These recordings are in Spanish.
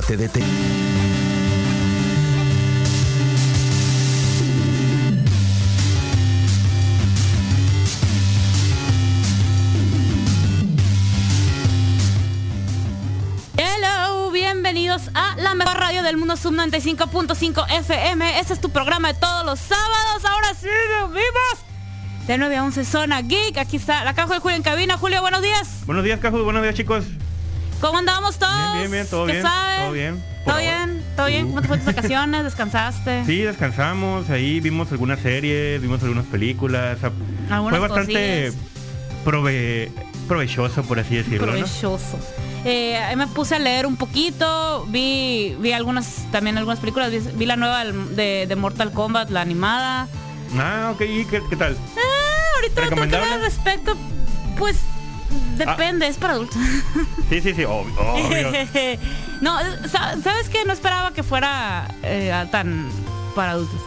TDT. Hello, bienvenidos a la mejor radio del mundo Sub 95.5 FM. Este es tu programa de todos los sábados. Ahora sí, vivos. De 9 a 11 Zona Geek. Aquí está la caja de Julio en cabina. Julio, buenos días. Buenos días, Caju. Buenos días, chicos. ¿Cómo andamos todos? Bien, bien, bien. Todo ¿Qué bien. Todo bien. ¿Todo ahora. bien? ¿Todo bien? ¿Cómo te fue tus vacaciones? ¿Descansaste? Sí, descansamos. Ahí vimos algunas series, vimos algunas películas. o sea, Fue bastante prove- provechoso, por así decirlo. ¿no? Provechoso. Eh, ahí me puse a leer un poquito, vi, vi algunas, también algunas películas, vi, vi la nueva de, de Mortal Kombat, la animada. Ah, ok. ¿Y qué, qué tal? Ah, ahorita no al respecto, pues depende, es para adultos. Sí, sí, sí. Obvio. obvio. no, sa- ¿sabes qué? No esperaba que fuera eh, tan para adultos.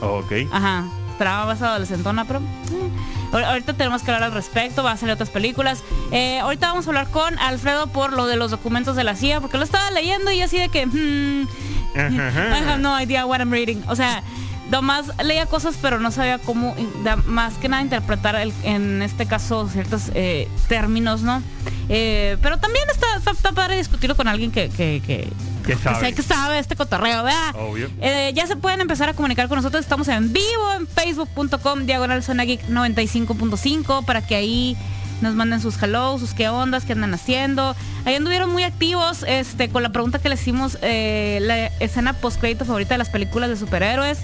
ok. Ajá. Esperaba más adolescentona, pero... eh. Ahor- Ahorita tenemos que hablar al respecto, va a salir otras películas. Eh, ahorita vamos a hablar con Alfredo por lo de los documentos de la CIA, porque lo estaba leyendo y así de que... hmm. I have no idea what I'm reading. O sea, nomás leía cosas, pero no sabía cómo, más que nada, interpretar el- en este caso ciertos eh, términos, ¿no? Eh, pero también está, está, está padre discutirlo con alguien que, que, que, Que sabe. sé que sabe este cotorreo, ¿verdad? Obvio. Eh, ya se pueden empezar a comunicar con nosotros. Estamos en vivo en facebook.com diagonal zona geek 95.5 para que ahí nos manden sus hello, sus qué ondas, qué andan haciendo. Ahí anduvieron muy activos este, con la pregunta que le hicimos, eh, la escena post crédito favorita de las películas de superhéroes,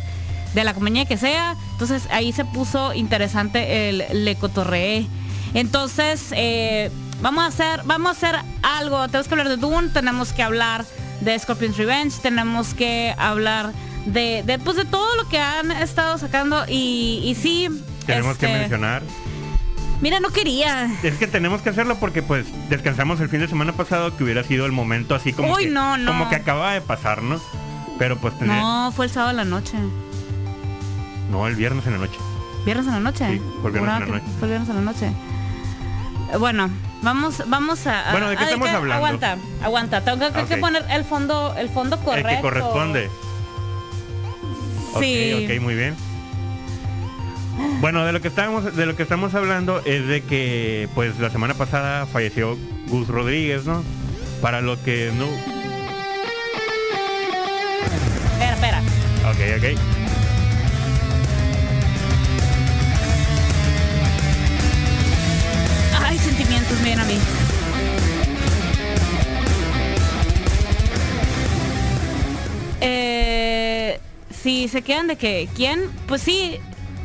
de la compañía que sea. Entonces ahí se puso interesante el le cotorreé. Entonces, eh, vamos a hacer, vamos a hacer algo. Tenemos que hablar de Dune, tenemos que hablar de Scorpion's Revenge, tenemos que hablar de, de, pues, de todo lo que han estado sacando y, y sí. Tenemos que este, mencionar. Mira, no quería. Es que tenemos que hacerlo porque pues descansamos el fin de semana pasado que hubiera sido el momento así como Uy, que no, no. como que acaba de pasar, ¿no? Pero pues tener- No, fue el sábado en la noche. No, el viernes en la noche. ¿Viernes en la noche? Sí, fue viernes en la que noche. Fue viernes en la noche. Bueno, vamos, vamos a. a- Bueno, ¿de qué estamos hablando? Aguanta, aguanta. Tengo que, Ah, que poner el fondo, el fondo correcto. El que corresponde. Sí. Ok, ok, muy bien. Bueno, de lo que estamos, de lo que estamos hablando es de que pues la semana pasada falleció Gus Rodríguez, ¿no? Para lo que no. Espera, espera. Ok, ok. Miren a mí. Eh, si se quedan de que, ¿quién? Pues sí,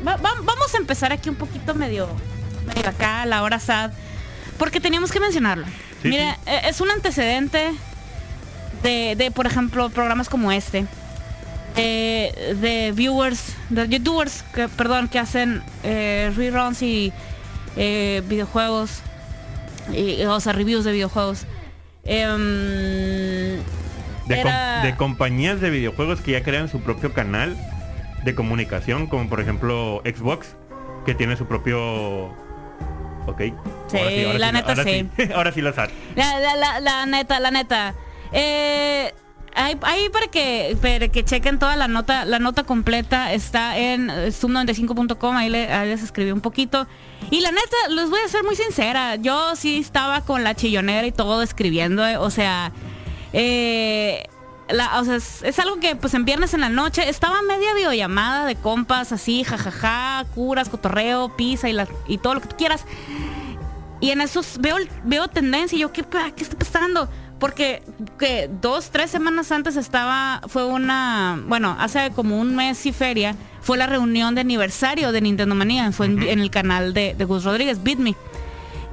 va- va- vamos a empezar aquí un poquito medio, medio acá, la hora sad, porque teníamos que mencionarlo. Sí, Mira, sí. eh, es un antecedente de, de, por ejemplo, programas como este. De, de viewers, de youtubers, que, perdón, que hacen eh, reruns y eh, videojuegos, y, o sea, reviews de videojuegos. Em, De, com- Era- de compañías de videojuegos que ya crean su propio canal de comunicación, como por ejemplo Xbox, que tiene su propio. Ok. Sí, la lo- neta ahora sí. ahora sí lo. La, la, la, la neta, la neta. Eh, ahí, para que para que chequen toda la nota, la nota completa está en eh, sub95.com, ahí, le- ahí les escribí un poquito. Y la neta, les voy a ser muy sincera, yo sí estaba con la chillonera y todo escribiendo, eh, o sea, eh, o sea, es, algo que pues en viernes en la noche estaba media videollamada de compas, así, jajaja, curas, cotorreo, pizza y, la, y todo lo que tú quieras. Y en esos veo, veo tendencia y yo, ¿qué, ¿qué está pasando? Porque que dos, tres semanas antes estaba, fue una, bueno, hace como un mes y feria, fue la reunión de aniversario de Nintendo Manía, fue en, el canal de, de Gus Rodríguez, Beat Me.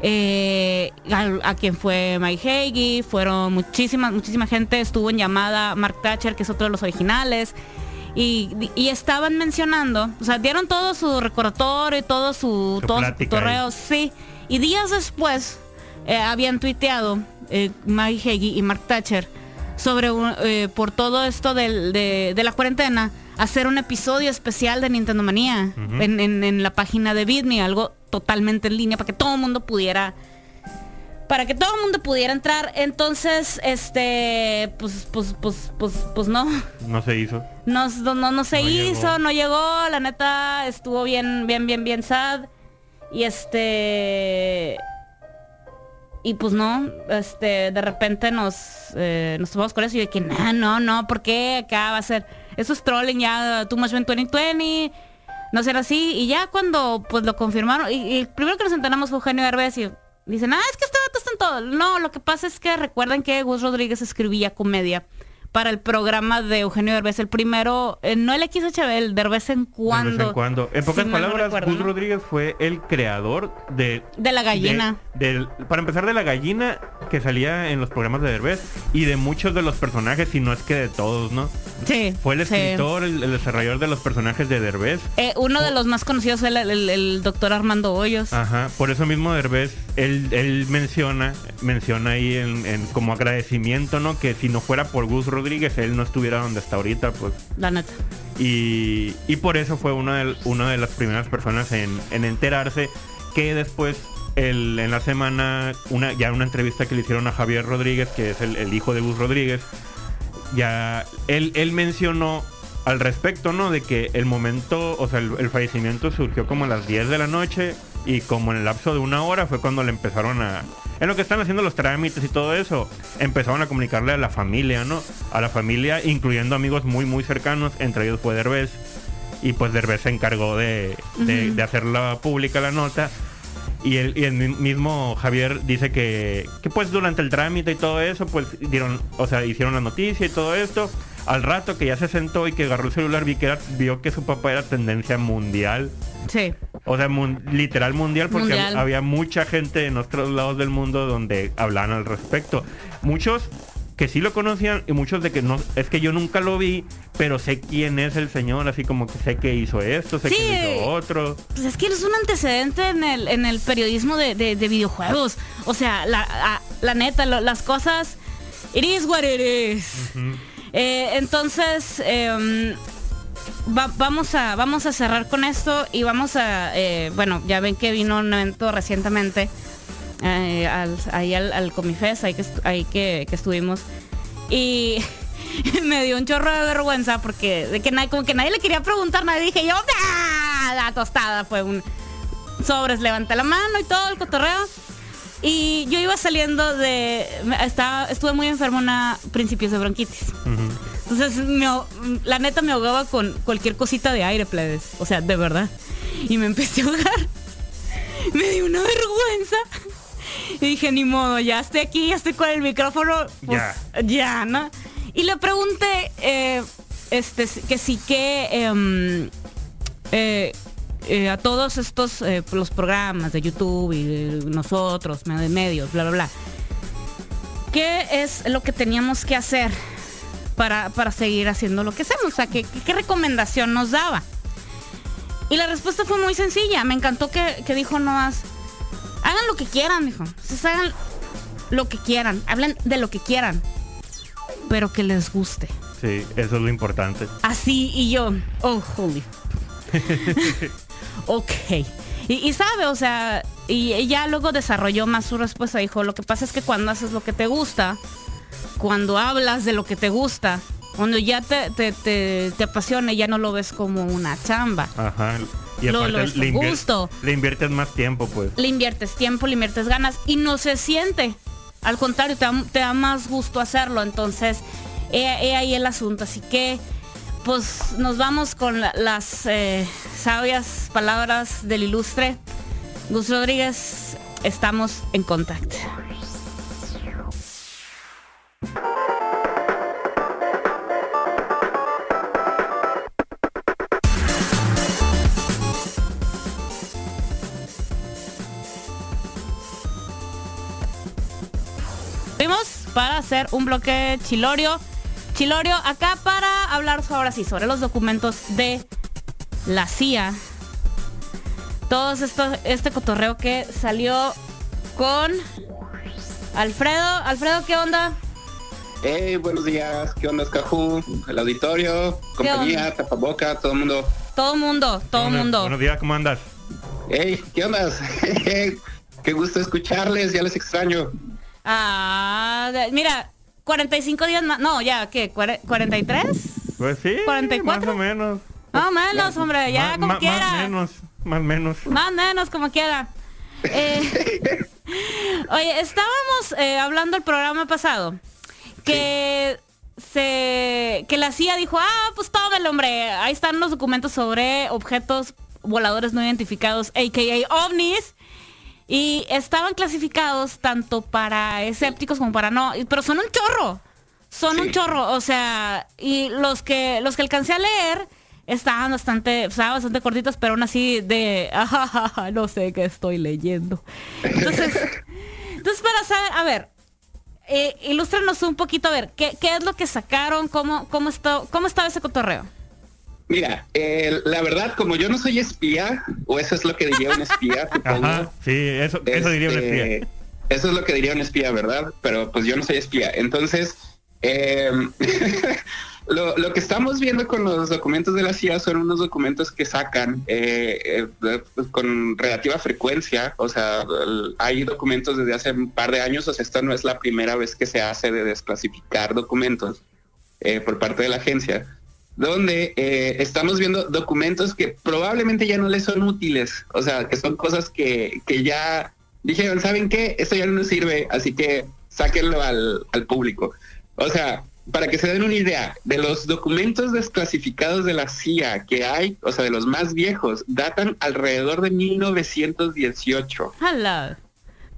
Eh, a, a quien fue Mike Hagee, fueron muchísimas, muchísima gente, estuvo en llamada Mark Thatcher, que es otro de los originales. Y, y estaban mencionando, o sea, dieron todo su recordatorio y todo su, Su todo su plática cotorreo, sí. Y días después eh, habían tuiteado eh, Mike Hagee y Mark Thatcher sobre un- eh, por todo esto del- de, de la cuarentena hacer un episodio especial de Nintendo Manía en, en- en la página de Bitme, algo totalmente en línea para que todo el mundo pudiera para que todo el mundo pudiera entrar. Entonces, este, pues, pues, pues, pues, pues no. No se hizo. No, no, no, se hizo, no llegó. La neta estuvo bien, bien, bien, bien sad. Y este y pues no, este, de repente nos, eh, nos tomamos con eso y de que no, no, no, ¿por qué acá va a ser? Eso es trolling ya, too much en 2020, no será así. Y ya cuando pues lo confirmaron, y, el primero que nos enteramos fue Eugenio Herbes y dicen, ah, es que este vato está en todo. No, lo que pasa es que recuerden que Gus Rodríguez escribía comedia para el programa de Eugenio Derbez. El primero, eh, no el XHB, el de vez en cuando. De vez en cuando. En pocas palabras, Gus Rodríguez fue el creador de... De la gallina. para empezar, de la gallina que salía en los programas de Derbez y de muchos de los personajes, y no es que de todos, ¿no? Sí. Fue el escritor, el, desarrollador de los personajes de Derbez. Eh, uno de los más conocidos fue el, doctor Armando Hoyos. Ajá, por eso mismo Derbez, él, él menciona, menciona ahí en, como agradecimiento, ¿no? Que si no fuera por Gus Rodríguez, Rodríguez, él no estuviera donde está ahorita, pues. La neta. Y, por eso fue una de, una de las primeras personas en, enterarse que después en la semana, una, ya una entrevista que le hicieron a Javier Rodríguez, que es el, hijo de Gus Rodríguez, ya él, él mencionó al respecto, ¿no? De que el momento, o sea, el, fallecimiento surgió como a las 10 de la noche y como en el lapso de una hora fue cuando le empezaron a... En lo que están haciendo los trámites y todo eso, empezaron a comunicarle a la familia, ¿no? A la familia, incluyendo amigos muy, muy cercanos, entre ellos fue Derbez. Y pues Derbez se encargó de, de, hacerla pública la nota. Y el, y el, mismo Javier dice que, que pues durante el trámite y todo eso, pues dieron, o sea, hicieron la noticia y todo esto al rato que ya se sentó y que agarró el celular, vi que vio que su papá era tendencia mundial. Sí. O sea, literal mundial, porque había mucha gente en otros lados del mundo donde hablaban al respecto. Muchos que sí lo conocían y muchos de que no, es que yo nunca lo vi, pero sé quién es el señor, así como que sé que hizo esto, sé que hizo otro. Pues es que es un antecedente en el, en el periodismo de, videojuegos. O sea, la, la neta, las cosas, it is what it is. Eh, entonces, em, vamos, a, vamos a cerrar con esto y vamos a, eh, bueno, ya ven que vino un evento recientemente eh, ahí al, al Comifest, ahí, que, ahí que, estuvimos. Y me dio un chorro de vergüenza porque de que nadie, como que nadie le quería preguntar, nadie dije yo, ¡Ah! la tostada fue un sobres, levanté la mano y todo el cotorreo. Y yo iba saliendo de. Estaba, estuve muy enfermo una principios de bronquitis. Entonces, la neta me ahogaba con cualquier cosita de aire, plebes. O sea, de verdad. Y me empecé a ahogar. Me dio una vergüenza. Y dije, ni modo, ya estoy aquí, ya estoy con el micrófono. Pues, ya. ¿no? Y le pregunté, eh, este, que sí que. Em, eh, eh, a todos estos eh, los programas de YouTube y nosotros, medios, bla, bla, bla. ¿Qué es lo que teníamos que hacer para, seguir haciendo lo que hacemos? O sea, ¿qué, recomendación nos daba? Y la respuesta fue muy sencilla. Me encantó que, dijo nomás, hagan lo que quieran, dijo. hagan lo que quieran, hablen de lo que quieran, pero que les guste. Sí, eso es lo importante. Así y yo, oh, holy. ok. Y, sabe, o sea, y ella luego desarrolló más su respuesta. Dijo, lo que pasa es que cuando haces lo que te gusta, cuando hablas de lo que te gusta, cuando ya te, te, te, apasiona, ya no lo ves como una chamba. Ajá. Y lo, le, gusto. le inviertes más tiempo, pues. Le inviertes tiempo, le inviertes ganas y no se siente. Al contrario, te da, más gusto hacerlo. Entonces, he ahí el asunto. Así que pues nos vamos con las eh, sabias palabras del ilustre Gus Rodríguez. Estamos en contacto. Fuimos para hacer un bloque chilorio Chilorio, acá para hablar ahora sí sobre los documentos de la CIA. Todos esto, este cotorreo que salió con Alfredo. Alfredo, ¿qué onda? Hey, buenos días. ¿Qué onda, Cajú? El auditorio, compañía, tapaboca, todo el mundo. Todo el mundo, todo el mundo. Buenos días, ¿cómo andas? Hey, ¿qué onda? Qué gusto escucharles, ya les extraño. Ah, mira, 45 días más. No, ya, ¿qué? ¿43? Pues sí. ¿44? Más o menos. Más o menos, hombre, ya como quiera. Más menos, más menos. Más menos, como quiera. Eh, oye, estábamos eh, hablando el programa pasado que se que la CIA dijo, ah, pues todo el hombre, ahí están los documentos sobre objetos voladores no identificados, a.k.a. ovnis. Y estaban clasificados tanto para escépticos como para no, pero son un chorro. Son un chorro, o sea, y los que los que alcancé a leer estaban bastante, sea, bastante cortitos, pero aún así de, no sé qué estoy leyendo. Entonces, entonces para saber, a ver, eh, ilústranos un poquito, a ver, ¿qué, ¿qué, es lo que sacaron? ¿Cómo, cómo, está, cómo estaba ese cotorreo? Mira, eh, la verdad, como yo no soy espía, o eso es lo que diría un espía, Ajá, sí, eso, eso diría un espía. Este, eso es lo que diría un espía, ¿verdad? Pero pues yo no soy espía. Entonces, eh, lo, lo, que estamos viendo con los documentos de la CIA son unos documentos que sacan eh, eh, con relativa frecuencia. O sea, hay documentos desde hace un par de años. O sea, esta no es la primera vez que se hace de desclasificar documentos por parte de la agencia donde eh, estamos viendo documentos que probablemente ya no les son útiles, o sea, que son cosas que, que ya dijeron, ¿saben qué? Esto ya no nos sirve, así que sáquenlo al, al público. O sea, para que se den una idea, de los documentos desclasificados de la CIA que hay, o sea, de los más viejos, datan alrededor de 1918. ¡Hala!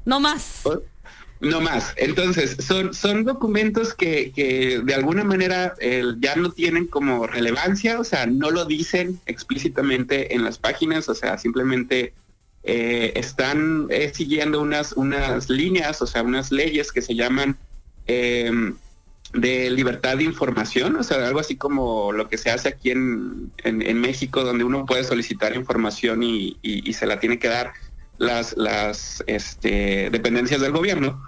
No más. No más. Entonces, son, son documentos que, que de alguna manera ya no tienen como relevancia, o sea, no lo dicen explícitamente en las páginas, o sea, simplemente eh, están eh, siguiendo unas, unas líneas, o sea, unas leyes que se llaman em, de libertad de información, o sea, algo así como lo que se hace aquí en, en, México, donde uno puede solicitar información y, y se la tiene que dar las, las este, dependencias del gobierno.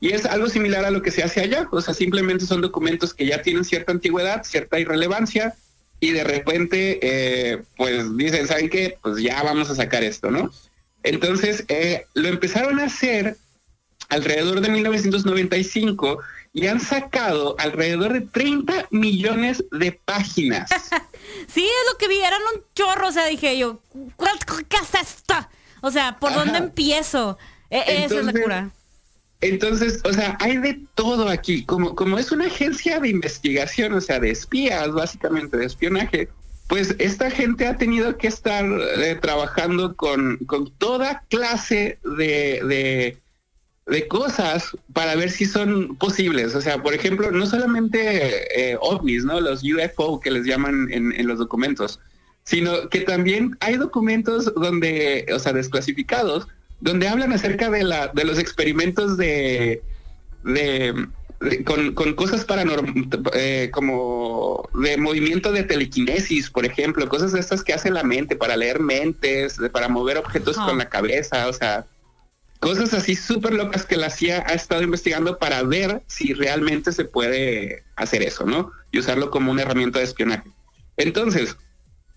Y es algo similar a lo que se hace allá, o sea, simplemente son documentos que ya tienen cierta antigüedad, cierta irrelevancia, y de repente, eh, pues dicen, ¿saben qué? Pues ya vamos a sacar esto, ¿no? Entonces, eh, lo empezaron a hacer alrededor de 1995 y han sacado alrededor de 30 millones de páginas. sí, es lo que vi, eran un chorro, o sea, dije yo, ¿qué es esto? O sea, ¿por dónde empiezo? E, esa es la cura. Entonces, o sea, hay de todo aquí. Como, como es una agencia de investigación, o sea, de espías, básicamente, de espionaje, pues esta gente ha tenido que estar eh, trabajando con, con, toda clase de, de, de, cosas para ver si son posibles. O sea, por ejemplo, no solamente eh, ovnis, ¿no? Los UFO que les llaman en, en los documentos, sino que también hay documentos donde, o sea, desclasificados, donde hablan acerca de la de los experimentos de, de, con, con, cosas paranormales eh, como de movimiento de telequinesis, por ejemplo, cosas de estas que hace la mente para leer mentes, para mover objetos con la cabeza, o sea, cosas así súper locas que la CIA ha estado investigando para ver si realmente se puede hacer eso, ¿no? Y usarlo como una herramienta de espionaje. Entonces,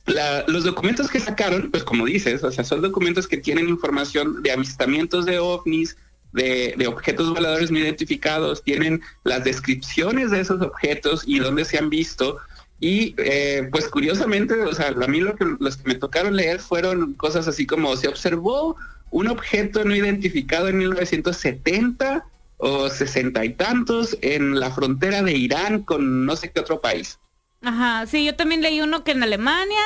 los documentos que sacaron, pues como dices, o sea, son documentos que tienen información de avistamientos de ovnis, de, objetos voladores no identificados, tienen las descripciones de esos objetos y dónde se han visto. Y eh, pues curiosamente, o sea, a mí lo los que me tocaron leer fueron cosas así como se observó un objeto no identificado en 1970 o sesenta y tantos en la frontera de Irán con no sé qué otro país. Ajá, sí, yo también leí uno que en Alemania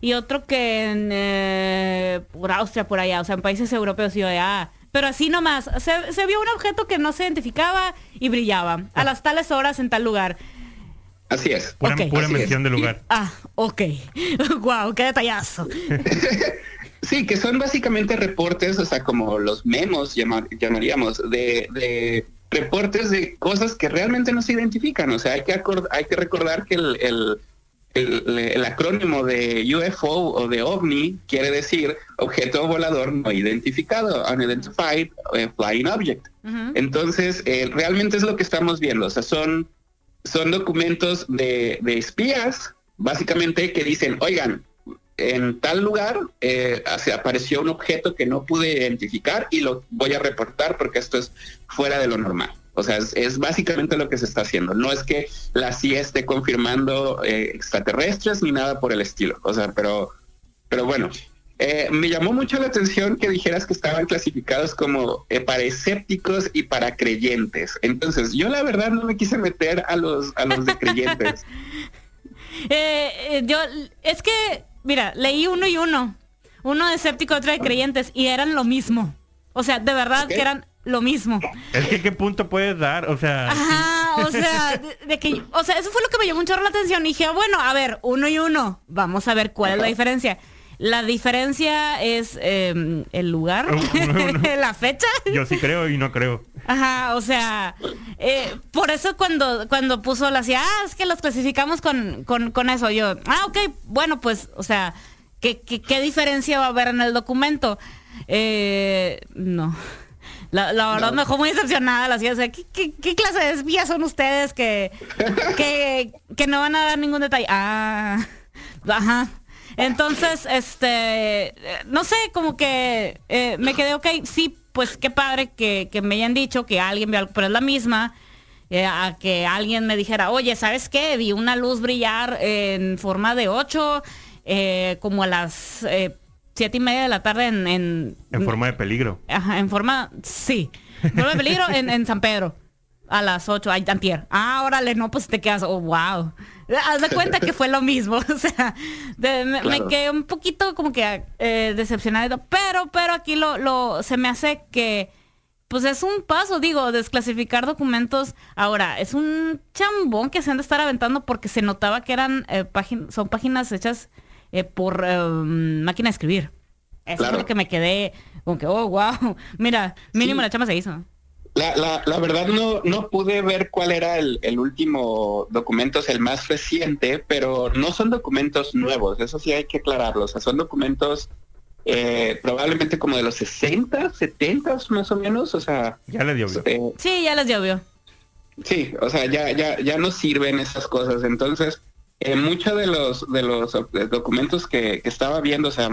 y otro que en eh, por Austria, por allá, o sea, en países europeos y yo de, ah, pero así nomás, se, vio un objeto que no se identificaba y brillaba a las tales horas en tal lugar. Así es. Pura, mención del lugar. ah, ok. wow, qué detallazo. sí, que son básicamente reportes, o sea, como los memos llamaríamos, de, de reportes de cosas que realmente no se identifican. O sea, hay que, hay que recordar que el, el, el, acrónimo de UFO o de OVNI quiere decir objeto volador no identificado, unidentified eh, flying object. Entonces, eh, realmente es lo que estamos viendo. O sea, son, son documentos de, de espías, básicamente, que dicen, oigan, en tal lugar eh, apareció un objeto que no pude identificar y lo voy a reportar porque esto es fuera de lo normal. O sea, es, básicamente lo que se está haciendo. No es que la CIA esté confirmando eh, extraterrestres ni nada por el estilo. O sea, pero, pero bueno, eh, me llamó mucho la atención que dijeras que estaban clasificados como eh, para escépticos y para creyentes. Entonces, yo la verdad no me quise meter a los, a los de creyentes. yo, es que, mira, leí uno y uno. Uno de escéptico, otro de creyentes, y eran lo mismo. O sea, de verdad que eran lo mismo. Es que qué punto puedes dar, o sea. Ajá, o sea, de, que, o sea, eso fue lo que me llamó mucho la atención. Y dije, bueno, a ver, uno y uno, vamos a ver cuál es la diferencia. La diferencia es em, el lugar, la fecha. Yo sí creo y no creo. Ajá, o sea, eh, por eso cuando, cuando puso la CIA, ah, es que los clasificamos con, con, con eso. Yo, ah, ok, bueno, pues, o sea, ¿qué, qué, qué diferencia va a haber en el documento? Eh, no. La, verdad me dejó muy decepcionada la CIA. O sea, ¿qué, clase de espías son ustedes que, que, que no van a dar ningún detalle? Ah, ajá. Entonces, este, no sé, como que eh, me quedé, ok, sí, pues qué padre que, que, me hayan dicho que alguien vio algo, pero es la misma. Eh, a que alguien me dijera, oye, ¿sabes qué? Vi una luz brillar en forma de 8, eh, como a las siete y media de la tarde en... En, forma de peligro. Ajá, en forma... Sí. En forma de peligro en, San Pedro. A las 8, ay, tantier. Ah, órale, no, pues te quedas, oh, wow. Haz de cuenta que fue lo mismo. O sea, me, quedé un poquito como que eh, decepcionado. Pero, pero aquí lo, lo, se me hace que, pues es un paso, digo, desclasificar documentos. Ahora, es un chambón que se han de estar aventando porque se notaba que eran eh, páginas, son páginas hechas eh, por em, máquina de escribir. Eso es lo que me quedé con que, oh, wow, mira, mínimo la chama se hizo. La, la, la, verdad no, no pude ver cuál era el, último documento, es el más reciente, pero no son documentos nuevos, eso sí hay que aclararlo, o sea, son documentos eh, probablemente como de los 60, 70 más o menos, o sea... Ya les llovió. Este, sí, ya les llovió. Sí, o sea, ya, ya, ya no sirven esas cosas, entonces eh, muchos de los de los eh, documentos que, estaba viendo, o sea,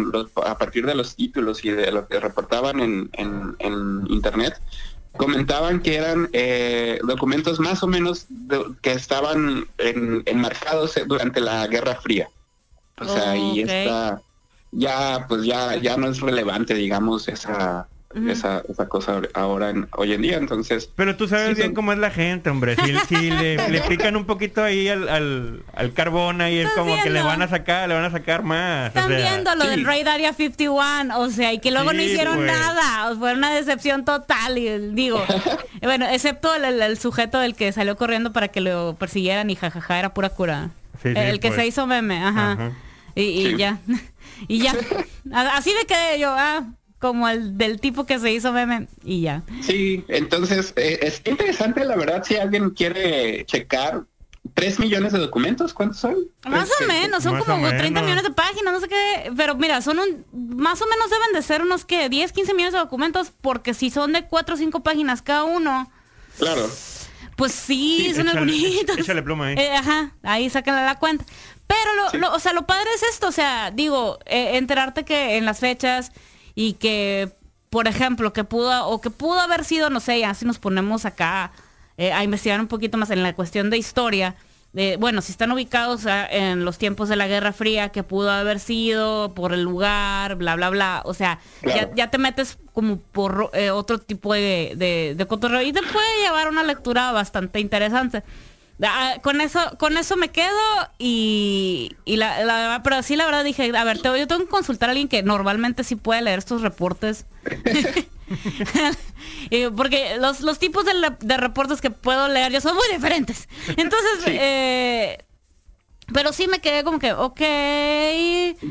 a partir de los títulos y de lo que reportaban en, en, internet, comentaban que eran eh, documentos más o menos que estaban enmarcados durante la Guerra Fría. O sea, y esta ya pues ya ya no es relevante, digamos, esa esa, esa cosa ahora en, hoy en día, entonces... Pero tú sabes bien cómo es la gente, hombre. Si, le, pican un poquito ahí al, al, carbón, ahí es como que le van a sacar, le van a sacar más. Están viendo lo del Raid Area 51, o sea, y que luego no hicieron pues. nada, fue una decepción total, y digo, bueno, excepto el, sujeto del que salió corriendo para que lo persiguieran y jajaja, era pura cura. el que se pues. hizo meme, ajá. Y, y ya, y ya, así de que yo, ah, como el del tipo que se hizo meme y ya. Sí, entonces eh, es interesante la verdad si alguien quiere checar tres millones de documentos, ¿cuántos son? Más o este, menos, son como 30 millones de páginas, no sé qué, pero mira, son un, más o menos deben de ser unos que 10, 15 millones de documentos, porque si son de 4 o 5 páginas cada uno. Claro. Pues sí, son bonitos. Échale pluma ahí. Eh, ajá, ahí sáquenle la cuenta. Pero lo, o sea, lo padre es esto, o sea, digo, eh, enterarte que en las fechas y que, por ejemplo, que pudo o que pudo haber sido, no sé, ya si nos ponemos acá eh, a investigar un poquito más en la cuestión de historia, de, bueno, si están ubicados en los tiempos de la Guerra Fría, que pudo haber sido por el lugar, bla, bla, bla. O sea, ya, te metes como por eh, otro tipo de, de, de cotorreo y te puede llevar una lectura bastante interesante. Ah, con eso con eso me quedo y, y la, la, pero sí la verdad dije a ver yo tengo que consultar a alguien que normalmente sí puede leer estos reportes. Porque los, los tipos de, de, reportes que puedo leer yo son muy diferentes. Entonces eh, pero sí me quedé como que, ok.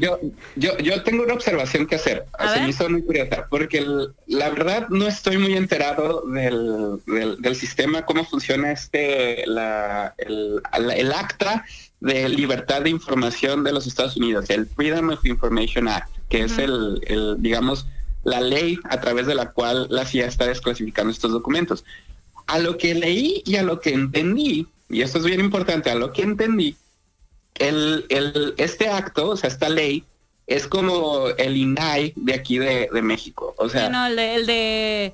Yo, yo, yo tengo una observación que hacer. Se me hizo muy curiosa, porque la verdad no estoy muy enterado del, del, sistema, cómo funciona este, la, el, el, acta de libertad de información de los Estados Unidos, el Freedom of Information Act, que es el, el, digamos, la ley a través de la cual la CIA está desclasificando estos documentos. A lo que leí y a lo que entendí, y esto es bien importante, a lo que entendí, el, el, este acto, o sea, esta ley, es como el INAI de aquí de, de México. O sea, Sí, no, el de, el de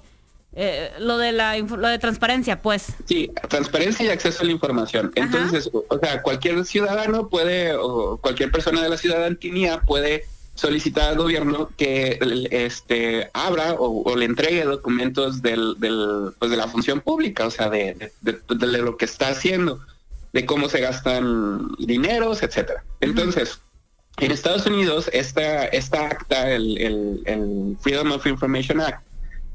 eh, lo de la lo de transparencia, pues. Sí, transparencia y acceso a la información. Ajá. Entonces, o sea, cualquier ciudadano puede, o cualquier persona de la ciudadanía puede solicitar al gobierno que este abra o, o le entregue documentos del, del, pues de la función pública, o sea, de- de lo que está haciendo, de cómo se gastan dineros, etcétera. Entonces, en Estados Unidos, esta, esta acta, el, el- el Freedom of Information Act,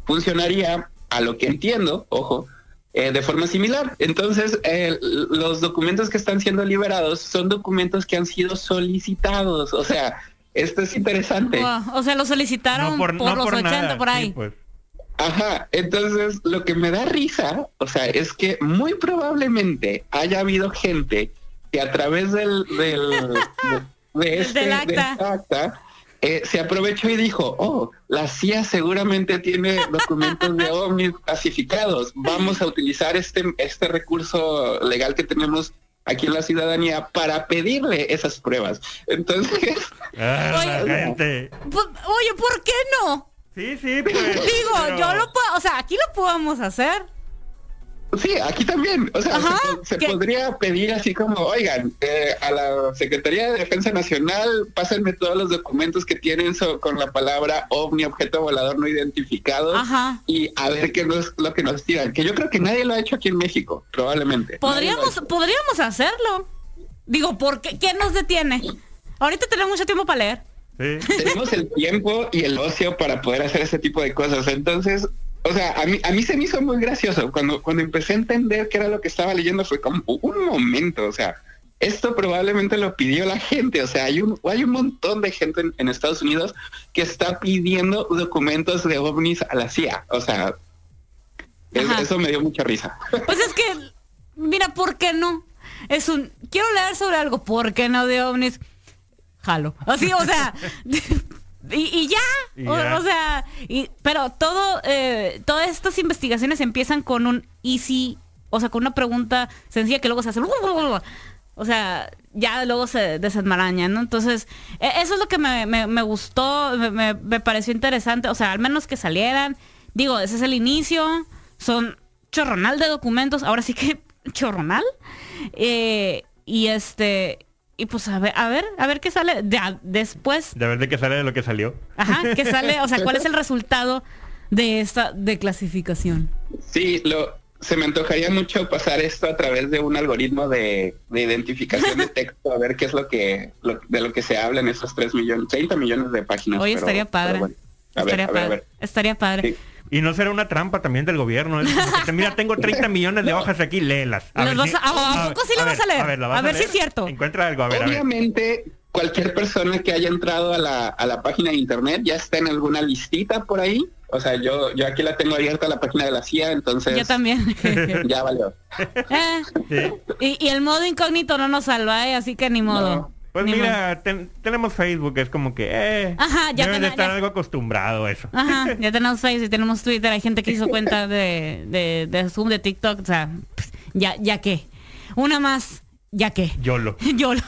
funcionaría, a lo que entiendo, ojo, eh, de forma similar. Entonces, eh, los documentos que están siendo liberados son documentos que han sido solicitados. O sea, esto es interesante. Wow, O sea, lo solicitaron por, los 80 nada, por sí, ahí. pues. Ajá, entonces lo que me da risa, o sea, es que muy probablemente haya habido gente que a través del, del de, de este, Del acta. esta acta, eh, se aprovechó y dijo, oh, la CIA seguramente tiene documentos de ovnis clasificados, vamos a utilizar este, este recurso legal que tenemos aquí en la ciudadanía para pedirle esas pruebas. Entonces, Ah, gente. Oye, ¿por qué no? Sí, sí, pues. Digo, pero- yo lo puedo, o sea, aquí lo podemos hacer. Sí, aquí también. O sea, Ajá, se, podría pedir así como, oigan, eh, a la Secretaría de Defensa Nacional, pásenme todos los documentos que tienen so- con la palabra ovni, objeto volador no identificado, Ajá. y a ver qué es lo que nos tiran. Que yo creo que nadie lo ha hecho aquí en México, probablemente. Podríamos, podríamos hacerlo. Digo, ¿por qué? ¿Qué nos detiene? Ahorita tenemos mucho tiempo para leer. Sí. Tenemos el tiempo y el ocio para poder hacer ese tipo de cosas. Entonces, o sea, a mí, a mí se me hizo muy gracioso. Cuando, cuando empecé a entender qué era lo que estaba leyendo, fue como un momento, o sea, esto probablemente lo pidió la gente. O sea, hay un, hay un montón de gente en, en Estados Unidos que está pidiendo documentos de ovnis a la CIA. O sea, es- eso me dio mucha risa. Pues es que, mira, ¿por qué no? Es un, quiero leer sobre algo, ¿por qué no de ovnis? Jalo. Así, o sea, y, y ya. Y o, ya. o sea, y, pero todo, eh, todas estas investigaciones empiezan con un easy, o sea, con una pregunta sencilla que luego se hace. O sea, ya luego se desenmaraña, ¿no? Entonces, e- eso es lo que me, me- me gustó, me, me- me pareció interesante. O sea, al menos que salieran. Digo, ese es el inicio. Son chorronal de documentos. Ahora sí que chorronal. Eh, y este. Y pues a ver, a ver, a ver qué sale de- a- después. De ver de qué sale de lo que salió. Ajá, qué sale, o sea, cuál es el resultado de esta declasificación. Sí, lo, se me antojaría mucho pasar esto a través de un algoritmo de, de identificación de texto, a ver qué es lo que lo- de lo que se habla en esos 3 millones, 30 millones de páginas. Pero- estaría padre. pero bueno. A ver, estaría a ver, padre. a ver. Estaría padre. Sí. Y no será una trampa también del gobierno. Que, mira, tengo 30 millones de hojas aquí, léelas. ¿Las vas a- a- a ver, poco sí las vas a leer? ¿la A ver si es cierto. Encuentra algo, a ver, a ver. Obviamente, cualquier persona que haya entrado a la, a la página de internet ya está en alguna listita por ahí. O sea, yo, yo aquí la tengo abierta la página de la CIA, entonces Yo también. ya valió. Eh, Sí. y, y el modo incógnito no nos salva, ¿eh? así que ni modo. No. Pues Ni mira, ten- tenemos Facebook, es como que, eh, Ajá, ya deben ten- de estar ya- algo acostumbrado a eso. Ajá, ya tenemos Facebook tenemos Twitter, hay gente que hizo cuenta de, de, de Zoom, de TikTok, o sea, pff, ya, ya que. Una más, ya que. YOLO. Yo lo...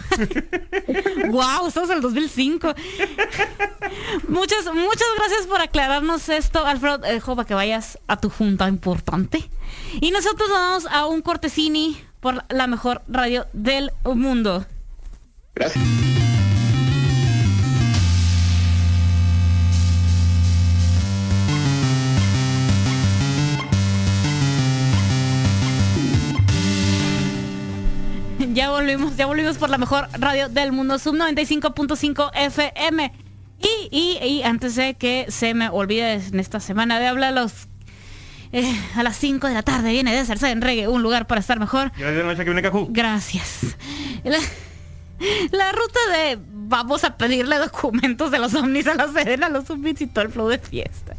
wow, estamos en el 2005. muchas, muchas gracias por aclararnos esto, Alfredo. Eh, para que vayas a tu junta importante. Y nosotros nos vamos a un cortesini por la mejor radio del mundo. Gracias. Ya volvimos, ya volvimos por la mejor radio del mundo, Sub 95.5 FM. Y, y, y antes de que se me olvide en esta semana de hablar los eh, a las 5 de la tarde viene de hacerse en reggae, un lugar para estar mejor. Gracias, noche que viene Cajú. Gracias. La, ruta de vamos a pedirle documentos de los ovnis a la Sedena, a los submits y todo el flow de fiesta.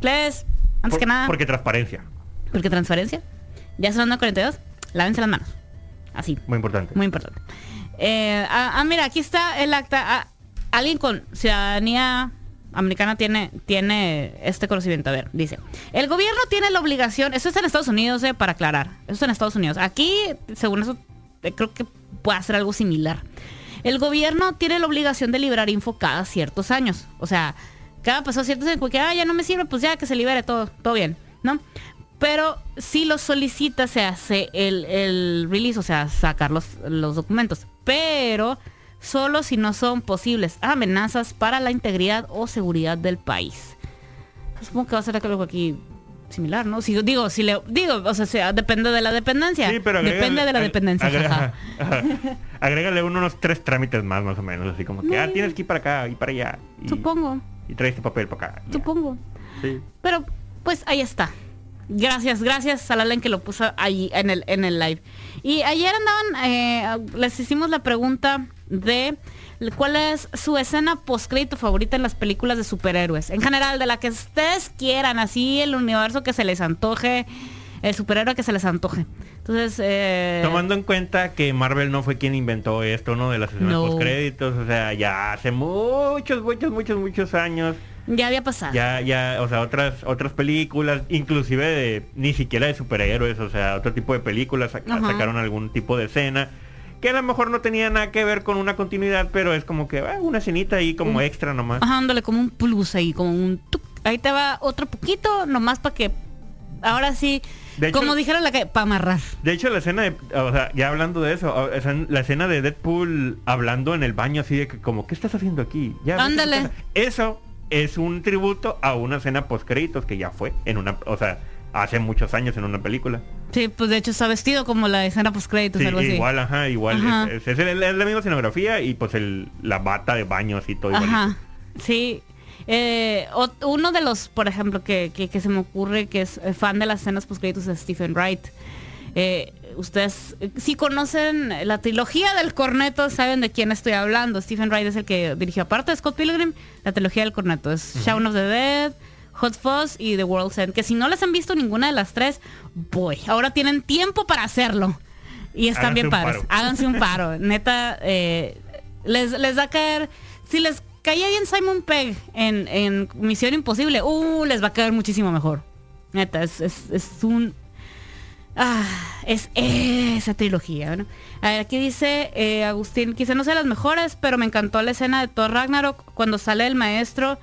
Pues, antes Por- que nada, Porque transparencia, porque transparencia. Ya son las 42, lávense las manos. Así, muy importante. muy importante. Eh, ah, ah, mira, aquí está el acta. Ah, alguien con ciudadanía americana tiene, tiene este conocimiento. A ver, dice, el gobierno tiene la obligación, eso está en Estados Unidos, eh, para aclarar, eso está en Estados Unidos. Aquí, según eso, eh, creo que puede hacer algo similar. El gobierno tiene la obligación de liberar info cada ciertos años. O sea, cada pasó ciertos años, porque ah, ya no me sirve, pues ya que se libere todo, todo bien, ¿no? Pero si lo solicita, se hace el, el release, o sea, sacar los, los documentos. Pero solo si no son posibles amenazas para la integridad o seguridad del país. Supongo que va a ser algo aquí similar, ¿no? Si digo, si le digo, o sea, depende de la dependencia. Sí, pero agrégale- depende de la dependencia. agrega-. Agrégale uno unos tres trámites más, más o menos. Así como que, ah, tienes que ir para acá y para allá. Y, Supongo, Y traes tu papel para acá. supongo. Sí. Pero pues ahí está. Gracias, gracias a Lalen que lo puso ahí en el, en el live. Y ayer andaban, eh, les hicimos la pregunta de cuál es su escena post-crédito favorita en las películas de superhéroes. En general, de la que ustedes quieran, así el universo que se les antoje, el superhéroe que se les antoje. Entonces, eh, Tomando en cuenta que Marvel no fue quien inventó esto, ¿no? De las escenas No. postcréditos, o sea, ya hace muchos, muchos, muchos, muchos años, ya había pasado. ya, ya, o sea, otras, otras películas, inclusive de, ni siquiera de superhéroes, o sea, otro tipo de películas, sac- Ajá. sacaron algún tipo de escena, que a lo mejor no tenía nada que ver con una continuidad, pero es como que, ah, una escenita ahí como extra nomás. Ajá, ándale, como un plus ahí, como un... tuc. Ahí te va otro poquito, nomás para que... Ahora sí, De hecho- como dijeron la que... Para amarrar. De hecho, la escena de, o sea, ya hablando de eso, la escena de Deadpool hablando en el baño así de que como, ¿qué estás haciendo aquí? Ya, Ándale. casa". Eso es un tributo a una escena post créditos que ya fue en una, o sea, hace muchos años en una película. Sí, pues de hecho está vestido como la escena post créditos Sí, algo así. igual, ajá, igual. Ajá. Es, es- es la misma escenografía y pues el, la bata de baño así todo igual. Ajá. Sí. Eh, uno de los, por ejemplo, que, que- que se me ocurre que es fan de las escenas post créditos es Stephen Wright. Eh, ustedes, si conocen la trilogía del corneto, saben de quién estoy hablando. Stephen Wright es el que dirigió, aparte de Scott Pilgrim, la trilogía del corneto. Es Shaun of the Dead, Hot Fuzz y The World's End. Que si no les han visto ninguna de las tres, voy. Ahora tienen tiempo para hacerlo. Y están Háganse bien padres. paro. Háganse un paro. Neta, eh, les, les va a caer. Si les caía bien Simon Pegg en, en Misión Imposible, uh, les va a caer muchísimo mejor. Neta, es, es, es un. Ah, es esa trilogía, ¿no? A ver, aquí dice eh, Agustín, quizá no sea las mejores, pero me encantó la escena de Thor Ragnarok cuando sale el maestro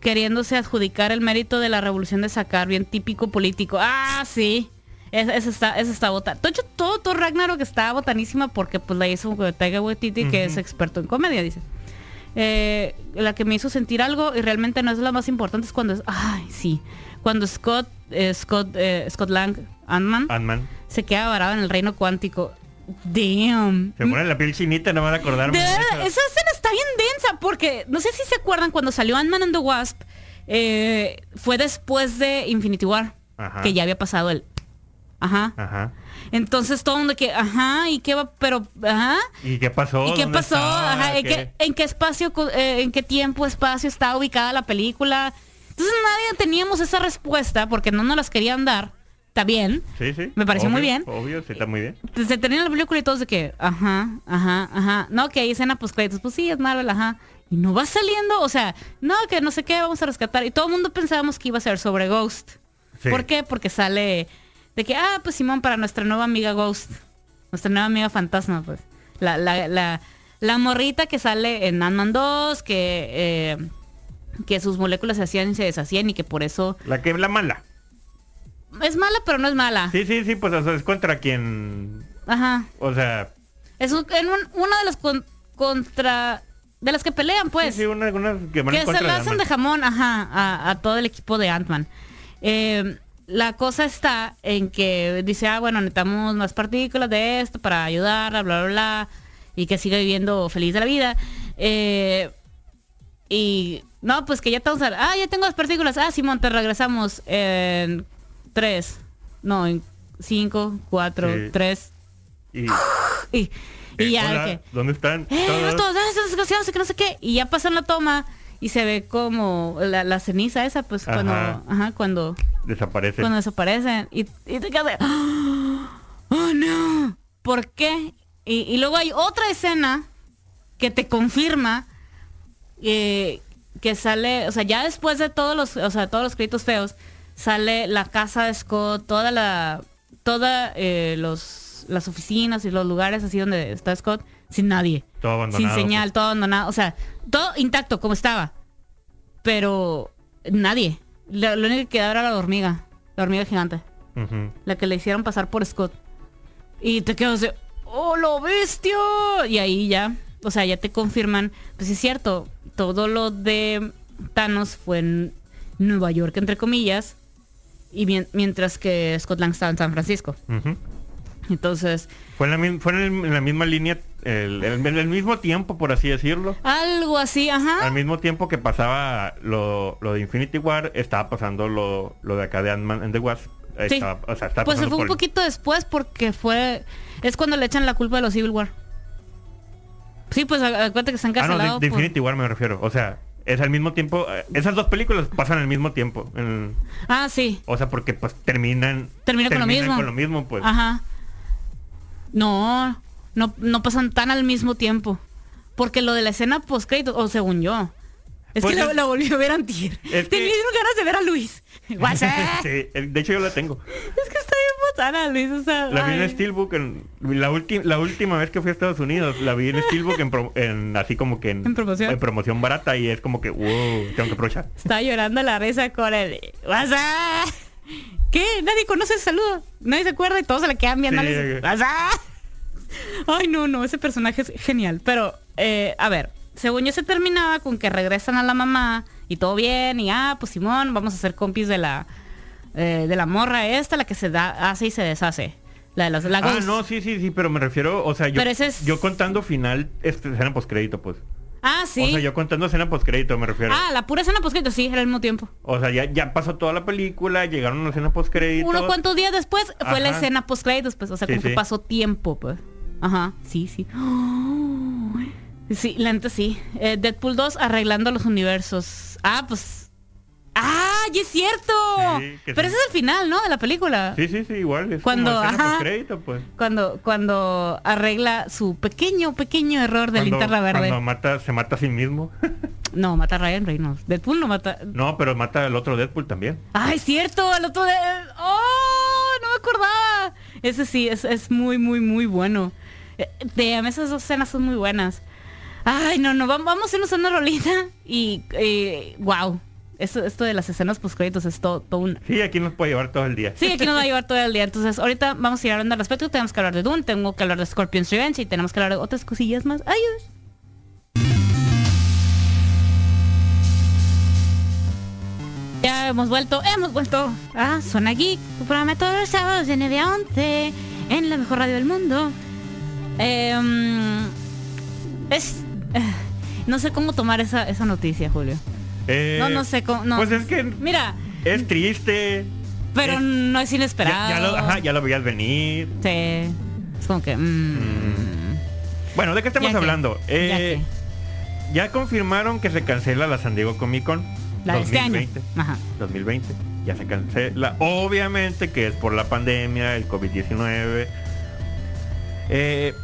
queriéndose adjudicar el mérito de la revolución de sacar, bien típico político. Ah, sí. Esa, esa está, esa está bota. Hecho, todo Thor Ragnarok está botanísima porque pues la hizo Taika Waititi, que es experto en comedia, dice. Eh, la que me hizo sentir algo y realmente no es la más importante es cuando es, ay, sí, cuando Scott, eh, Scott, eh, Scott Lang, Ant-Man, Ant-Man. se queda varado en el reino cuántico. Damn. Se pone la piel chinita, no van a acordarme. De de eso. esa escena está bien densa porque no sé si se acuerdan cuando salió Ant-Man and the Wasp, eh, fue después de Infinity War, Ajá. que ya había pasado el... Ajá. Ajá. Entonces todo el mundo que, ajá, ¿y qué va? Pero, ajá. ¿Y qué pasó? ¿Y qué ¿Dónde pasó? Ajá, ¿en, ¿Qué? qué, en qué espacio, eh, en qué tiempo, espacio está ubicada la película? Entonces nadie teníamos esa respuesta porque no nos las querían dar. Está bien. Sí, sí. Me pareció muy bien. Obvio, sí, está muy bien. Se termina la película y todos de que, ajá, ajá, ajá. No, que hay escena post créditos. Pues sí, es Marvel, ajá. Y no va saliendo, o sea, no, que no sé qué, vamos a rescatar. Y todo el mundo pensábamos que iba a ser sobre Ghost. Sí. ¿Por qué? Porque sale de que, ah, pues Simón, para nuestra nueva amiga Ghost. Nuestra nueva amiga fantasma, pues. La, la, la, la morrita que sale en Ant-Man 2, que, eh, que sus moléculas se hacían y se deshacían y que por eso La que la mala. Es mala, pero no es mala. Sí, sí, sí, pues o sea, es contra quien. Ajá. O sea, Es un- en un- una de las con- contra... De las que pelean, pues. sí, sí, una, una que van que se contra de hacen de jamón, ajá, a, a todo el equipo de Ant-Man. Eh, la cosa está en que dice, ah, bueno, necesitamos más partículas de esto para ayudar, bla, bla, bla, y que siga viviendo feliz de la vida. Eh, y no, pues que ya estamos, ah, ya tengo las partículas, ah, Simón, te regresamos en tres, no, en cinco, cuatro, Sí. tres, Y, y, y eh, ya, hola, que, ¿Dónde están? eh, Todos. todos, ah, que no sé qué. Y ya pasan la toma y se ve como la, la ceniza esa, pues Ajá. cuando, ajá, cuando, Desaparecen. cuando desaparecen. Y, y te quedas de, oh no, ¿por qué? Y, y luego hay otra escena que te confirma eh, que sale, o sea, ya después de todos los, o sea, todos los créditos feos, sale la casa de Scott, toda la, toda eh, los, las oficinas y los lugares así donde está Scott sin nadie. Todo abandonado. Sin señal, todo abandonado. O sea, todo intacto como estaba. Pero nadie. Lo, lo único que quedaba era la hormiga. La hormiga gigante. La que le hicieron pasar por Scott. Y te quedas de, ¡oh, lo bestia! Y ahí ya, o sea, ya te confirman, pues es cierto, todo lo de Thanos fue en Nueva York, entre comillas, y mien- mientras que Scott Lang estaba en San Francisco. Entonces, Fue, en la, fue en, la misma línea, el, el- el mismo tiempo, por así decirlo. algo así, ajá. Al mismo tiempo que pasaba lo, lo de Infinity War, estaba pasando lo, lo de acá de Ant-Man and the Wasp. Sí. Estaba- o sea, estaba Pues pasando fue un poquito después porque fue... Es cuando le echan la culpa de los Civil War. Sí, pues acuérdate que están Ah, no, de, cancelados. de por- Infinity War me refiero. O sea, es al mismo tiempo. eh, Esas dos películas pasan al mismo tiempo. en- Ah, sí. o sea, porque pues terminan. Termina con lo terminan mismo. con lo mismo, pues. Ajá. No, no, no pasan tan al mismo tiempo. Porque lo de la escena post crédito, o según yo. Es Pues que la, es- la volví a ver antier. Es que- dieron ganas de ver a Luis. Sí, eh, de hecho yo la tengo. Es que está bien botana, Luis. O sea, La vi en. Steelbook en, la, última la última vez que fui a Estados Unidos. La vi en Steelbook en, pro- en así como que en, En promoción. en promoción barata y es como que, wow, tengo que aprovechar. Está llorando la risa con el WhatsApp. ¿Qué? Nadie conoce ese saludo. Nadie se acuerda y todos se le quedan viendo. Sí. Ay, no, no, ese personaje es genial. Pero, eh, a ver, según yo se terminaba con que regresan a la mamá y todo bien. Y ah, pues Simón, vamos a ser compis de la eh, de la morra esta, la que se da, hace y se deshace. La de los Ah, lagos. no, sí, sí, sí, pero me refiero, o sea, yo, Pero ese es- yo contando final, este, escena postcrédito, pues. Ah, sí. O sea, yo contando escena postcrédito me refiero. Ah, la pura escena poscrito, sí, era al mismo tiempo. O sea, ya, ya pasó toda la película, llegaron a la escena postcrédito. Uno cuantos días después fue la escena post créditos, pues, o sea, Sí, como que pasó tiempo, pues. Ajá, sí, sí. Sí, la neta sí. Eh, Deadpool 2 arreglando los universos. Ah, pues. ¡Ah! ¡Y es cierto! Sí, Pero sí. ese es el final, ¿no? De la película. Sí, sí, sí, igual. Es Cuando- como ajá. pues. Cuando, cuando arregla su pequeño, pequeño error de linterna verde. Cuando mata, se mata a sí mismo. No, mata a Ryan Reynolds. Deadpool no mata. no, pero mata al otro Deadpool también. ¡Ay, es cierto! El otro de. ¡Oh! No me acordaba. Ese sí, es, es muy, muy, muy bueno. Eh, Damn, esas dos escenas son muy buenas. Ay, no, no, vam- vamos a hacernos una rolita y, eh, wow. Esto, esto de las escenas post créditos es todo, todo un... Sí, aquí nos puede llevar todo el día. Sí, aquí nos va a llevar todo el día. Entonces, ahorita vamos a ir hablando al respecto. Tenemos que hablar de Dune, tengo que hablar de Scorpion's Revenge y tenemos que hablar de otras cosillas más. Adiós. Ya hemos vuelto, hemos vuelto a Zona Geek, tu programa todos los sábados de 9 a 11 en la mejor radio del mundo. Em, es, eh, no sé cómo tomar esa, esa noticia, Julio. Eh, No, no sé cómo. No. Pues es que Mira, es triste. pero es- no es inesperado. ya lo, ajá, ya lo veías venir. Sí. Es como que. mm, Bueno, ¿de qué estamos Ya hablando? ya Eh, ya confirmaron que se cancela la San Diego Comic Con La de este año. 2020. Ajá. 2020. Ya se cancela. Obviamente que es por la pandemia, el COVID-19. Eh,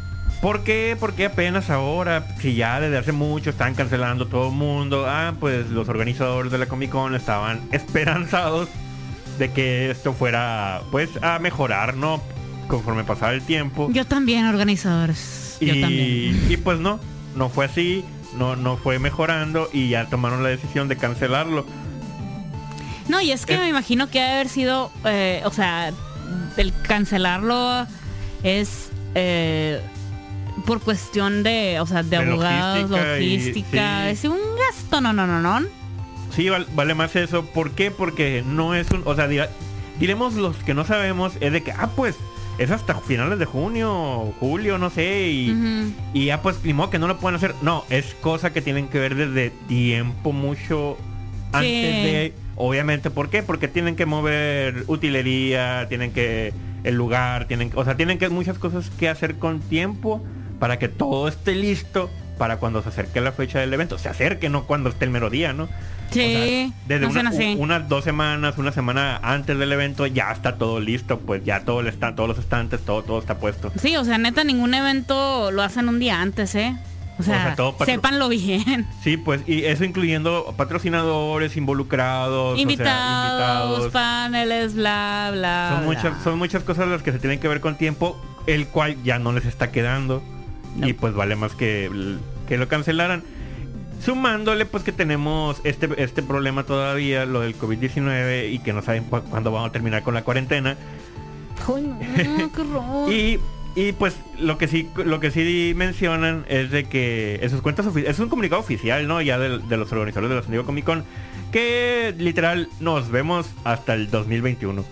¿Por qué? Porque apenas ahora, si ya desde hace mucho están cancelando todo el mundo, ah, pues los organizadores de la Comic Con estaban esperanzados de que esto fuera, pues, a mejorar, ¿no? Conforme pasaba el tiempo. Yo también, organizadores. Yo Y, también. y pues no, no fue así, no, no fue mejorando y ya tomaron la decisión de cancelarlo. No, y es que eh. me imagino que ha de haber sido. eh, o sea, el cancelarlo es. eh, por cuestión de, o sea, de, De abogados, logística y- logística, sí. es un gasto, no, no, no, no. Sí, val- vale más eso. ¿Por qué? Porque no es un... O sea, diga- diremos los que no sabemos, es de que, ah, pues, es hasta finales de junio, julio, no sé, y, ya pues, ni modo que no lo pueden hacer. No, es cosa que tienen que ver desde tiempo mucho antes Sí. de... Obviamente, ¿por qué? Porque tienen que mover utilería, tienen que... El lugar, tienen O sea, tienen que muchas cosas que hacer con tiempo para que todo esté listo para cuando se acerque la fecha del evento. Se acerque, no cuando esté el mero día, ¿no? Sí, O sea, desde no una- así. unas dos semanas, una semana antes del evento ya está todo listo, pues ya todo el esta- todos los estantes, todo, todo está puesto. Sí, o sea, neta, ningún evento lo hacen un día antes, ¿eh? O sea, todo patro- sépanlo bien. Sí, pues, y eso incluyendo patrocinadores involucrados, o sea, invitados, invitados. paneles, bla, bla. Son bla. muchas, son muchas cosas las que se tienen que ver con tiempo, el cual ya no les está quedando. No. Y pues vale más que, que lo cancelaran. Sumándole pues que tenemos este, este problema todavía, lo del COVID-19 y que no saben cu- cuándo vamos a terminar con la cuarentena. No, qué. Y, y, pues lo que sí lo que sí mencionan es de que esos cuentas ofi- es un comunicado oficial, ¿no? Ya de, los organizadores de la San Diego Comic Con que literal nos vemos hasta el 2021.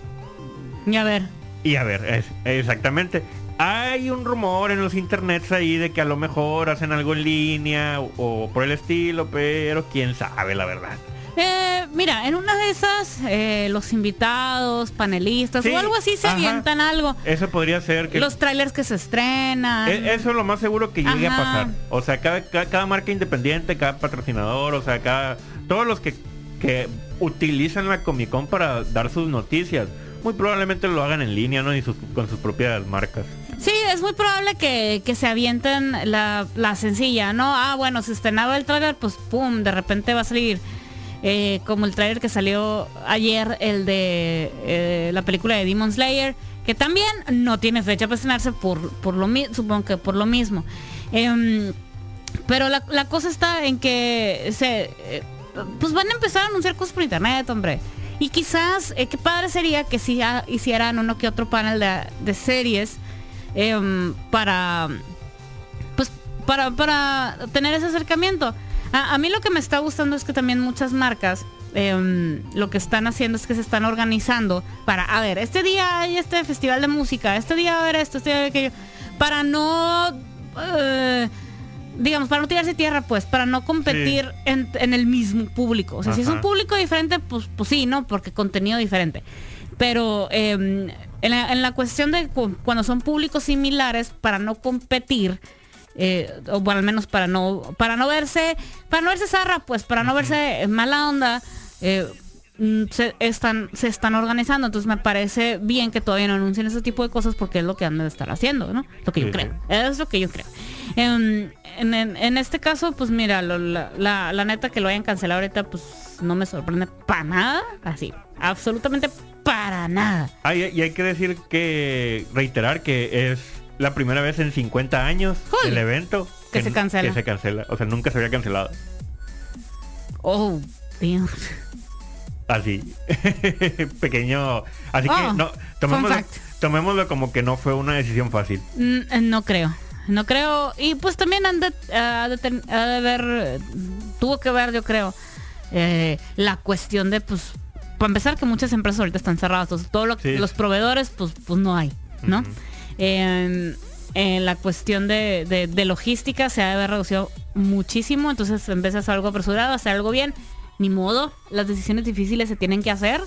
Y a ver. Y a ver, es- exactamente. Hay un rumor en los internets ahí de que a lo mejor hacen algo en línea o, o por el estilo, pero quién sabe la verdad. Eh, mira, en una de esas, eh, los invitados, panelistas Sí, o algo así se ajá. avientan algo. Eso podría ser que... Los trailers que se estrenan. E- Eso es lo más seguro que llegue a pasar. O sea, cada, cada, cada marca independiente, cada patrocinador, o sea, cada todos los que, que utilizan la Comic Con para dar sus noticias, muy probablemente lo hagan en línea, ¿no? Y sus- con sus propias marcas. Sí, es muy probable que, que se avienten la, la sencilla, ¿no? Ah, bueno, se estrenaba el trailer, pues pum, de repente va a salir. eh, como el trailer que salió ayer, el de eh, la película de Demon Slayer, que también no tiene fecha para estrenarse por, por lo mismo, supongo que por lo mismo. Em, pero la, la cosa está en que se eh, pues van a empezar a anunciar cosas por internet, hombre. Y quizás, eh, qué padre sería que si ya hicieran uno que otro panel de, de series em, para pues para, para tener ese acercamiento. A, a mí lo que me está gustando es que también muchas marcas em, lo que están haciendo es que se están organizando para, a ver, este día hay este festival de música, este día va a haber esto, este día haber aquello, para no, eh, digamos, para no tirarse tierra, pues, para no competir en, en el mismo público. O sea, si es un público diferente, pues, pues sí, ¿no? Porque contenido diferente. Pero em, en, la, en la cuestión de cu- cuando son públicos similares, para no competir, eh, o bueno, al menos para no, para no verse, para no verse zarra, pues, para no verse mala onda, eh, mm, se están, se están organizando. Entonces me parece bien que todavía no anuncien ese tipo de cosas porque es lo que han de estar haciendo, ¿no? Lo que yo Sí, creo. sí. Es lo que yo creo. Em, en, en- en este caso, pues mira, lo- la, la- la neta que lo hayan cancelado ahorita, pues no me sorprende para nada. Así, absolutamente para nada. Ah, y, y hay que decir que, reiterar que es la primera vez en 50 años el evento que se cancela. Que se cancela. O sea, nunca se había cancelado. Oh, Dios. Así. Pequeño. Así Oh, que no, tomémoslo, tomémoslo como que no fue una decisión fácil. Mm, No creo. No creo. Y pues también han de, ha de ten- ha de ver, eh, tuvo que ver, yo creo, eh, la cuestión de, pues, para empezar, que muchas empresas ahorita están cerradas. Entonces, todos lo- Sí. los proveedores, pues, pues no hay, ¿no? En la cuestión de, de- de logística se ha de haber reducido muchísimo. Entonces, en vez de hacer algo apresurado, hacer algo bien, ni modo. Las decisiones difíciles se tienen que hacer.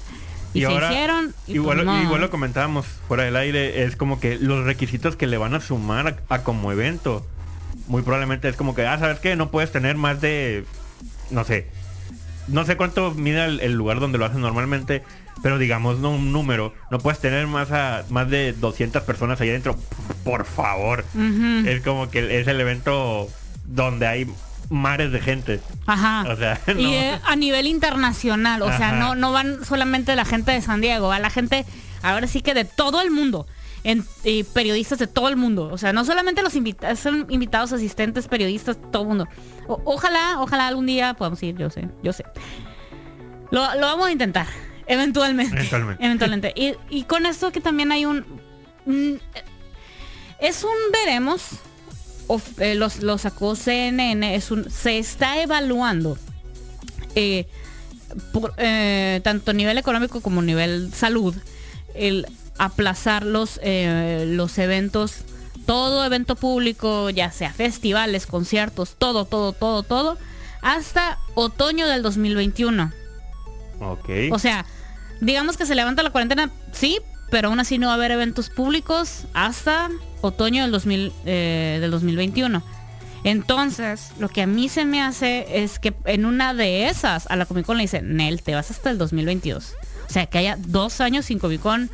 Y, se ahora, hicieron. y igual, pues, no. igual lo comentábamos fuera del aire, es como que los requisitos que le van a sumar a, a como evento, muy probablemente es como que, ah, ¿sabes qué? No puedes tener más de, no sé, no sé cuánto mide el, el lugar donde lo hacen normalmente, pero digamos, no un número, no puedes tener más, a, más de 200 personas ahí adentro, por favor. Es como que es el evento donde hay mares de gente. Ajá. O sea, no. Y eh, a nivel internacional, o sea, no, no van solamente la gente de San Diego, va la gente, ahora sí que de todo el mundo. En, periodistas de todo el mundo. O sea, no solamente los invitados, son invitados, asistentes, periodistas, todo el mundo. O- ojalá, ojalá algún día podamos ir, yo sé, yo sé. Lo, lo vamos a intentar, eventualmente. Eventualmente. Eventualmente. Y, y con esto que también hay un... mm, es un veremos. eh, los, lo sacó CNN. Es un, se está evaluando. eh, por, eh, tanto a nivel económico como a nivel salud. El aplazar los, eh, los eventos. Todo evento público, ya sea festivales, conciertos, todo, todo, todo, todo. Hasta otoño del 2021. Ok. O sea, digamos que se levanta la cuarentena, sí, pero aún así no va a haber eventos públicos hasta otoño del, 2000, eh, del 2021. Entonces, lo que a mí se me hace es que en una de esas a la Comic Con le dicen, Nel, te vas hasta el 2022. O sea, que haya dos años sin Comic Con.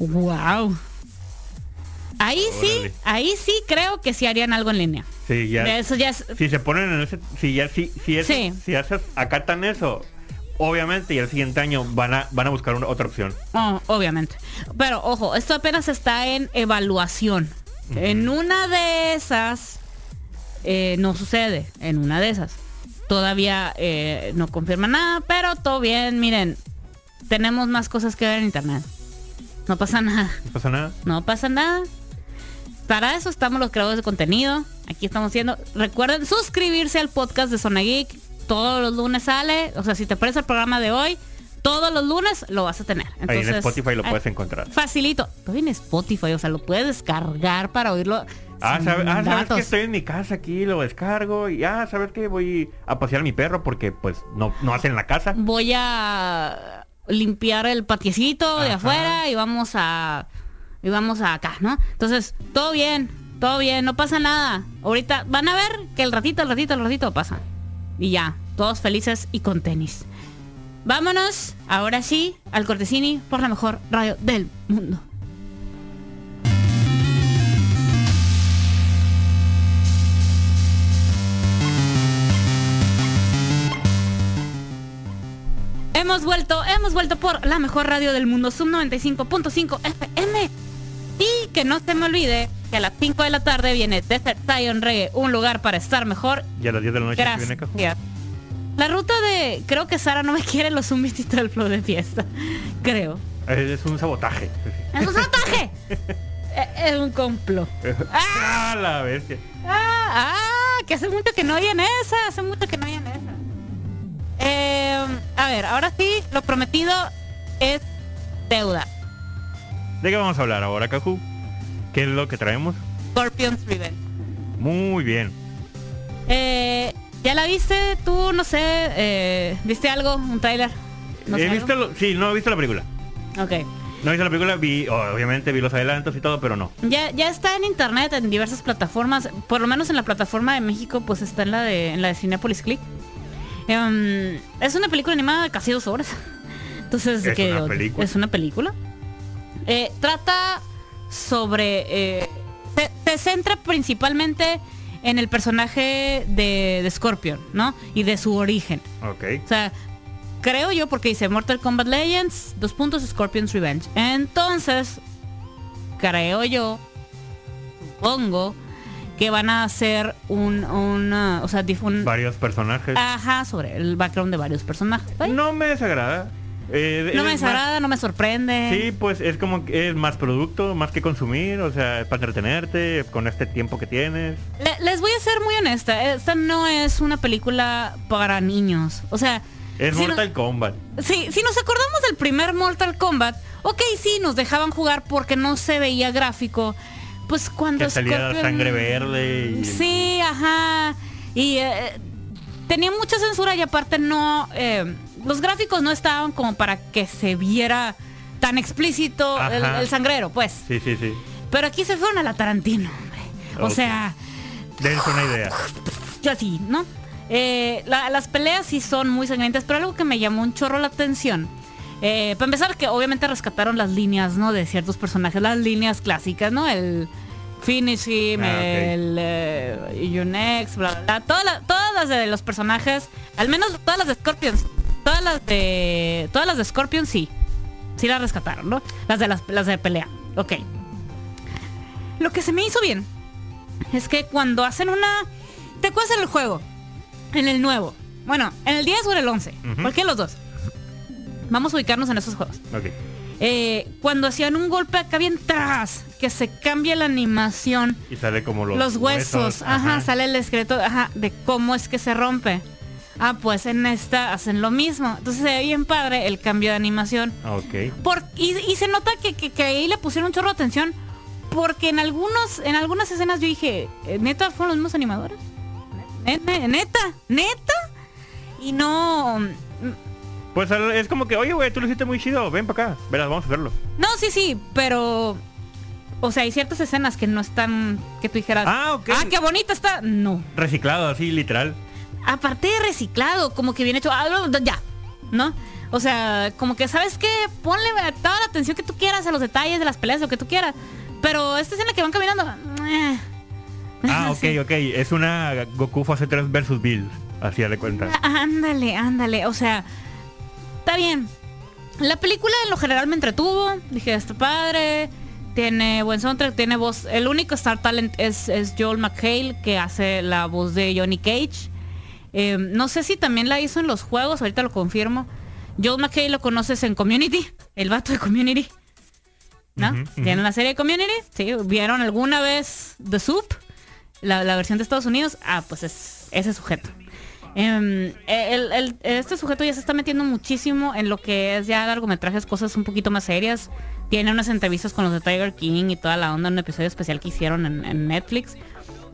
¡Wow! Ahí sí, ahí sí creo que sí harían algo en línea. Sí, ya. De Eso ya es, Si se ponen en ese, si ya, si, si, es- Sí. si haces, acatan eso, obviamente y el siguiente año van a, van a buscar una- otra opción. Oh, obviamente. Pero ojo, esto apenas está en evaluación. En una de esas eh, no sucede. En una de esas. Todavía eh, no confirma nada, pero todo bien. Miren, tenemos más cosas que ver en internet. No pasa nada. No pasa nada. No pasa nada. Para eso estamos los creadores de contenido. Aquí estamos haciendo. Recuerden suscribirse al podcast de Zona Geek. Todos los lunes sale. O sea, si te parece el programa de hoy, todos los lunes lo vas a tener. Ahí en Entonces, Spotify lo eh, puedes encontrar. Facilito. Estoy en Spotify, o sea, lo puedes descargar para oírlo. Ah, sabe- ah, sabes que estoy en mi casa aquí, lo descargo y ah, sabes que voy a pasear a mi perro porque pues no, no hace en la casa. Voy a limpiar el patiecito de afuera y vamos a y vamos a acá, ¿no? Entonces, todo bien, todo bien, no pasa nada. Ahorita van a ver que el ratito, el ratito, el ratito pasa. Y ya, todos felices y con tenis. Vámonos, ahora sí, al Cortesini por la mejor radio del mundo. Hemos vuelto, hemos vuelto por la mejor radio del mundo, Sub 95.5 FM. Y que no se me olvide que a las 5 de la tarde viene Desert Zion Reggae, un lugar para estar mejor. Y a las 10 de la noche aquí viene Cajú. Gracias. La ruta de, creo que Sara no me quiere los zumbisitos del flow de fiesta. Creo. Es un sabotaje. ¡Es un sabotaje! Eh, es un complot. ah, la bestia. Ah, ah, que hace mucho que no hay en esa, hace mucho que no hay en esa. Eh, a ver, ahora sí, lo prometido es deuda. ¿De qué vamos a hablar ahora, Cajú? ¿Qué es lo que traemos? Scorpion's Revenge. Muy bien. Eh, ¿Ya la viste? Tú, no sé, eh, ¿viste algo? ¿Un trailer? No sé ¿He algo? visto lo- sí, no he visto la película. Ok. No he visto la película, vi, obviamente vi los adelantos y todo, pero no. Ya, ya está en internet, en diversas plataformas. Por lo menos en la plataforma de México, pues está en la de, en la de Cinepolis Click. Em, es una película animada de casi dos horas. Entonces, Es que una película. es una película. Eh, trata sobre. eh, se, se centra principalmente en el personaje de, de Scorpion, ¿no? Y de su origen. Ok. O sea, creo yo porque dice Mortal Kombat Legends, dos puntos Scorpion's Revenge. Entonces, creo yo, supongo que van a hacer un, un, uh, o sea, un- Varios personajes. ajá, sobre el background de varios personajes. Ay, No me desagrada. Eh, no me más- desagrada, no me sorprende. Sí, pues es como que es más producto, más que consumir, o sea, para entretenerte con este tiempo que tienes. Le- les voy a ser muy honesta, esta no es una película para niños. O sea, Es si no- Mortal Kombat. Sí, si nos acordamos del primer Mortal Kombat, ok, sí, nos dejaban jugar porque no se veía gráfico. Pues cuando Que salía Scorpion- sangre verde y- Sí, ajá. Y eh, tenía mucha censura y aparte no... eh, los gráficos no estaban como para que se viera tan explícito el, sangrero, pues. Sí, sí, sí. Pero aquí se fueron a la Tarantino, hombre. O sea, Dense una idea. yo así, ¿no? Eh, la- las peleas sí son muy sangrientas, pero algo que me llamó un chorro la atención. Eh, para empezar, que obviamente rescataron las líneas, ¿no? De ciertos personajes, las líneas clásicas, ¿no? El Finish him, Ah, el eh, You Next, bla, bla, bla. Todas, la- todas las de los personajes, al menos todas las de Scorpions, todas las de. Todas las de Scorpion sí. Sí las rescataron, ¿no? Las de las, las de pelea. Ok. Lo que se me hizo bien es que cuando hacen una. ¿Te acuerdas en el juego? En el nuevo. Bueno, en el 10 o en el 11. Ujú. Cualquiera de los dos. Vamos a ubicarnos en esos juegos. Ok. Eh, cuando hacían un golpe acá bien tras, que se cambia la animación, Y sale como los, los, huesos, ajá, sale el esqueleto, ajá, de cómo es que se rompe. Ah, pues en esta hacen lo mismo. Entonces se ve bien padre el cambio de animación. Ah, Ok. Por, y, y se nota que, que- que ahí le pusieron un chorro de atención. Porque en algunos, en algunas escenas yo dije, ¿eh, ¿neta fueron los mismos animadores? ¿Neta? ¿Neta? ¿Neta? Y no. Pues es como que, oye, güey, tú lo hiciste muy chido, ven para acá, verás, vamos a hacerlo. No, sí, sí, pero. O sea, hay ciertas escenas que no están. que tú dijeras. Ah, ok. Ah, qué bonita está. No. Reciclado, así, literal. Aparte de reciclado, como que bien hecho. ah, ya. ¿No? O sea, como que, ¿sabes qué? Ponle toda la atención que tú quieras a los detalles de las peleas, lo que tú quieras. pero esta escena que van caminando. eh. Ah, ok, ok. Es una Goku fase 3 versus Bill. Así de cuenta. Ándale, ándale. O sea, está bien. La película en lo general me entretuvo. Dije, está padre. Tiene buen soundtrack, tiene voz. El único Star Talent es, es Joel McHale, que hace la voz de Johnny Cage. Eh, no sé si también la hizo en los juegos, ahorita lo confirmo. Joel McHale lo conoces en Community, el vato de Community. ¿No? ¿Tienen la serie de Community? Sí, ¿vieron alguna vez The Soup? La, la versión de Estados Unidos. Ah, pues es ese sujeto. Em, el- el- este sujeto ya se está metiendo muchísimo en lo que es ya largometrajes, cosas un poquito más serias. Tiene unas entrevistas con los de Tiger King y toda la onda, un episodio especial que hicieron en, en Netflix.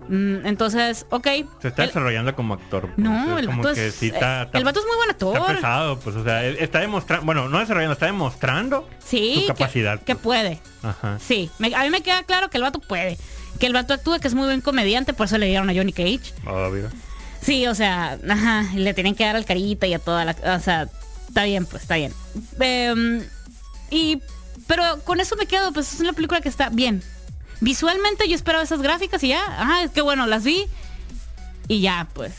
Mm, entonces, ok. Se está El- desarrollando como actor. pues, no, el como vato, que es, sí está- eh, está- el vato es muy buen Está actor. pesado, pues, o sea, él está demostrando, bueno, no desarrollando, está demostrando Sí, su capacidad. que pues. puede. Ajá. Sí, me- a mí me queda claro que el vato puede. Que el vato actúa, que es muy buen comediante, por eso le dieron a Johnny Cage. Obvio. Sí, o sea, ajá, le tienen que dar al carita y a toda la... O sea, está bien, pues, está bien. Em, y... Pero con eso me quedo, pues es una película que está bien. Visualmente yo esperaba esas gráficas y ya, ajá, es que bueno, las vi y ya, pues.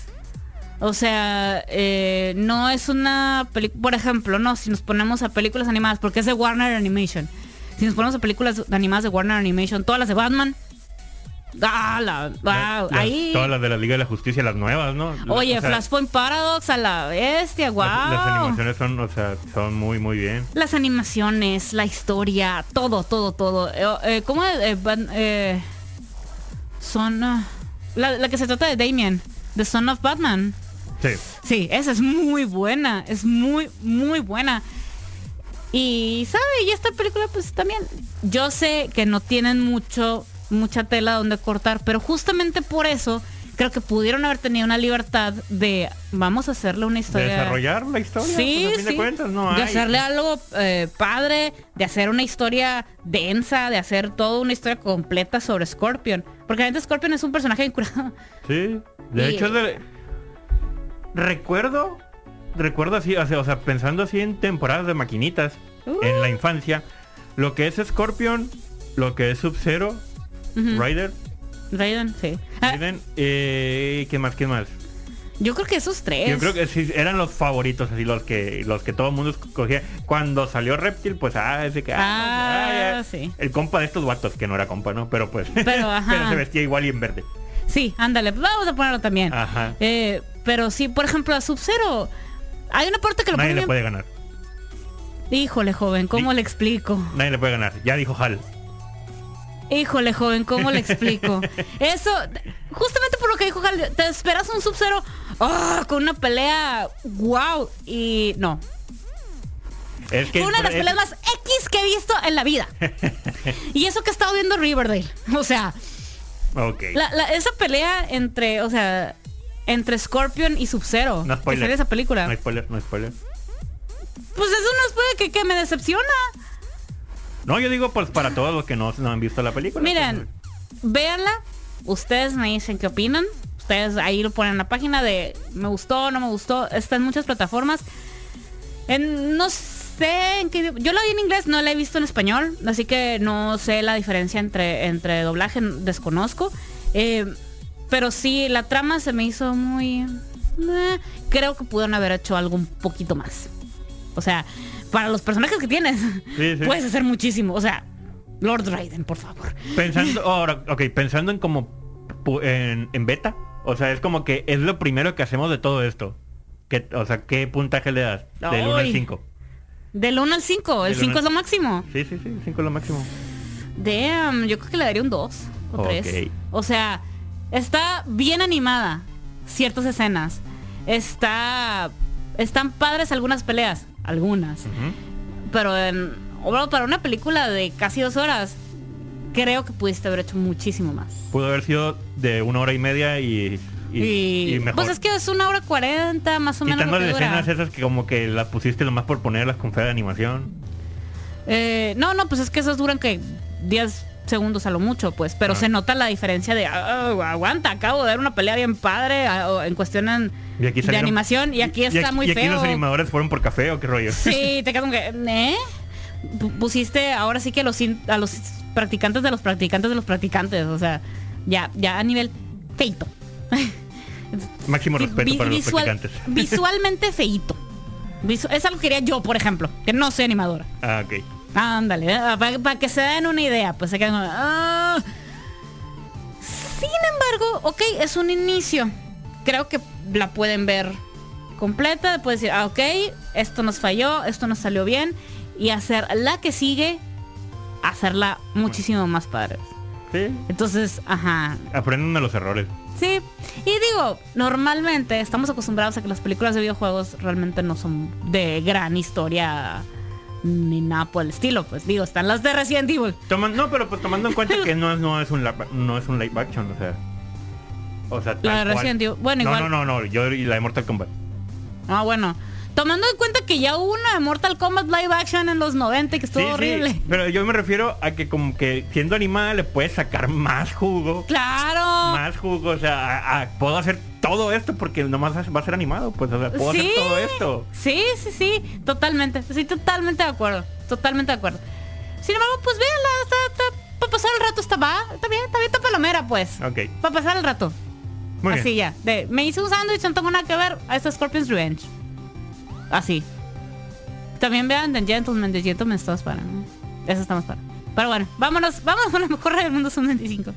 O sea, eh, no es una película, por ejemplo, no, si nos ponemos a películas animadas, porque es de Warner Animation. Si nos ponemos a películas animadas de Warner Animation, todas las de Batman. Ah, la, wow, Las- ahí. Todas las de la Liga de la Justicia, las nuevas, ¿no? Oye, O sea, Flashpoint Paradox a la bestia, wow. Las, las animaciones son, o sea, son muy, muy bien. Las animaciones, la historia, todo, todo, todo. Eh, eh, ¿Cómo eh, van, eh, son ah, la, la que se trata de Damien, The Son of Batman? Sí. Sí, esa es muy buena, es muy, muy buena. Y, ¿sabe? Y esta película, pues también, yo sé que no tienen mucho, mucha tela donde cortar, pero justamente por eso creo que pudieron haber tenido una libertad de, vamos a hacerle una De historia. desarrollar la historia, Sí, pues, a fin sí. de cuentas, no de hay. hacerle algo eh, padre, de hacer una historia densa, de hacer toda una historia completa sobre Scorpion. Porque realmente Scorpion es un personaje vinculado. Sí. De Y- hecho, de- recuerdo, recuerdo así, o sea, o sea, pensando así en temporadas de maquinitas, Uh. en la infancia, lo que es Scorpion, lo que es Sub-Zero, Ujú. Rider, Raiden, sí. Ah, Raiden, eh, ¿qué más, qué más? yo creo que esos tres. Yo creo que sí, eran los favoritos, así los que los que todo el mundo escogía. Cuando salió Reptil, pues ah, ese que ah, Ah, sí. el compa de estos vatos, que no era compa, ¿no? Pero pues Pero, ajá. se vestía igual y en verde. Sí, ándale, pues vamos a ponerlo también. Ajá. Eh, pero sí, por ejemplo, a Sub-Zero. Hay una parte que lo Nadie le bien- puede ganar. Híjole, joven, ¿cómo le explico? Nadie le puede ganar. Ya dijo Hal. Híjole, joven, ¿cómo le explico? Eso, justamente por lo que dijo te esperas un Sub-Zero ah, con una pelea wow y no. Es que una de las es- peleas más X que he visto en la vida. y eso que he estado viendo Riverdale. O sea, Ok. la- la- esa pelea entre, o sea, entre Scorpion y Sub-Zero. No que spoiler. sale esa película. No spoiler, no spoiler. Pues eso no es puede que, que me decepciona. No, yo digo pues para todos los que no, no han visto la película. Miren, véanla. Ustedes me dicen qué opinan. Ustedes ahí lo ponen en la página de me gustó, no me gustó. Está en muchas plataformas. En, no sé en qué Yo la vi en inglés, no la he visto en español. Así que no sé la diferencia entre, entre doblaje, desconozco. Eh, pero sí, la trama se me hizo muy... eh, creo que pudieron haber hecho algo un poquito más. O sea, para los personajes que tienes, Sí, sí. puedes hacer muchísimo. O sea, Lord Raiden, por favor. Pensando, ahora, ok, pensando en como en, en beta. O sea, es como que es lo primero que hacemos de todo esto. ¿Qué, o sea, ¿qué puntaje le das? Del 1 al Ay. 5. Del 1 al 5, el Del 5 uno es lo máximo. Sí, sí, sí, 5 es lo máximo. Damn, yo creo que le daría un 2 o 3. Ok. O sea, está bien animada ciertas escenas. Está están padres algunas peleas, algunas. Pero en, bueno, para una película de casi dos horas, creo que pudiste haber hecho muchísimo más. Pudo haber sido de una hora y media y, y, y mejor. pues es que es una hora cuarenta más o menos. Quitando lo las escenas esas que como que las pusiste nomás por ponerlas con fe de animación. Eh, no, no, pues es que esas duran que 10 segundos a lo mucho, pues. Pero Ah. se nota la diferencia de, "Ah, aguanta, acabo de dar una pelea bien padre en cuestión en- Y aquí de animación y aquí está y aquí, muy y aquí feo. los animadores fueron por café o qué rollo. Sí, te quedas como que, ¿eh? Pu- Pusiste ahora sí que a los, a los practicantes de los practicantes de los practicantes. O sea, ya, ya a nivel feito. Máximo respeto vi- para los visual- practicantes. Visualmente feito. Visu- es algo que quería yo, por ejemplo, que no soy animadora. Ah, ok. Ándale, para que se den una idea, pues se quedan "Ah". Sin embargo, ok, es un inicio. Creo que la pueden ver completa, pueden decir, ah, ok, esto nos falló, esto nos salió bien, y hacer la que sigue, hacerla muchísimo más padre. Sí. Entonces, ajá, Aprenden de los errores. Sí, y digo, normalmente estamos acostumbrados a que las películas de videojuegos realmente no son de gran historia ni nada por el estilo. Pues digo, están las de Resident Evil. Toman- no, pero pues, tomando en cuenta que no es, no es un no es un live action, o sea. O sea, La de. Resident Evil. Bueno, no, igual. no, no, no, yo y la de Mortal Kombat. Ah, bueno. Tomando en cuenta que ya hubo una de Mortal Kombat live action en los 90 que estuvo Sí, sí, horrible. pero yo me refiero a que como que siendo animada le puedes sacar más jugo. Claro. Más jugo, o sea, a- a- puedo hacer todo esto porque nomás va a ser animado, pues, o sea, puedo Sí. hacer todo esto. Sí, sí, sí, totalmente. Estoy totalmente de acuerdo. Totalmente de acuerdo. Sin embargo, pues véanla, está, está, para pasar el rato está va, está bien, está bien, está palomera, pues. Ok, Para pasar el rato. Muy Así bien. ya. De, me hice un sándwich, no tengo nada que ver. A esta Scorpion's Revenge. Así. También vean The Gentleman, The Gentleman está más para. ¿no? Eso está más para. Pero bueno, vámonos, vámonos con la mejor del mundo son 25.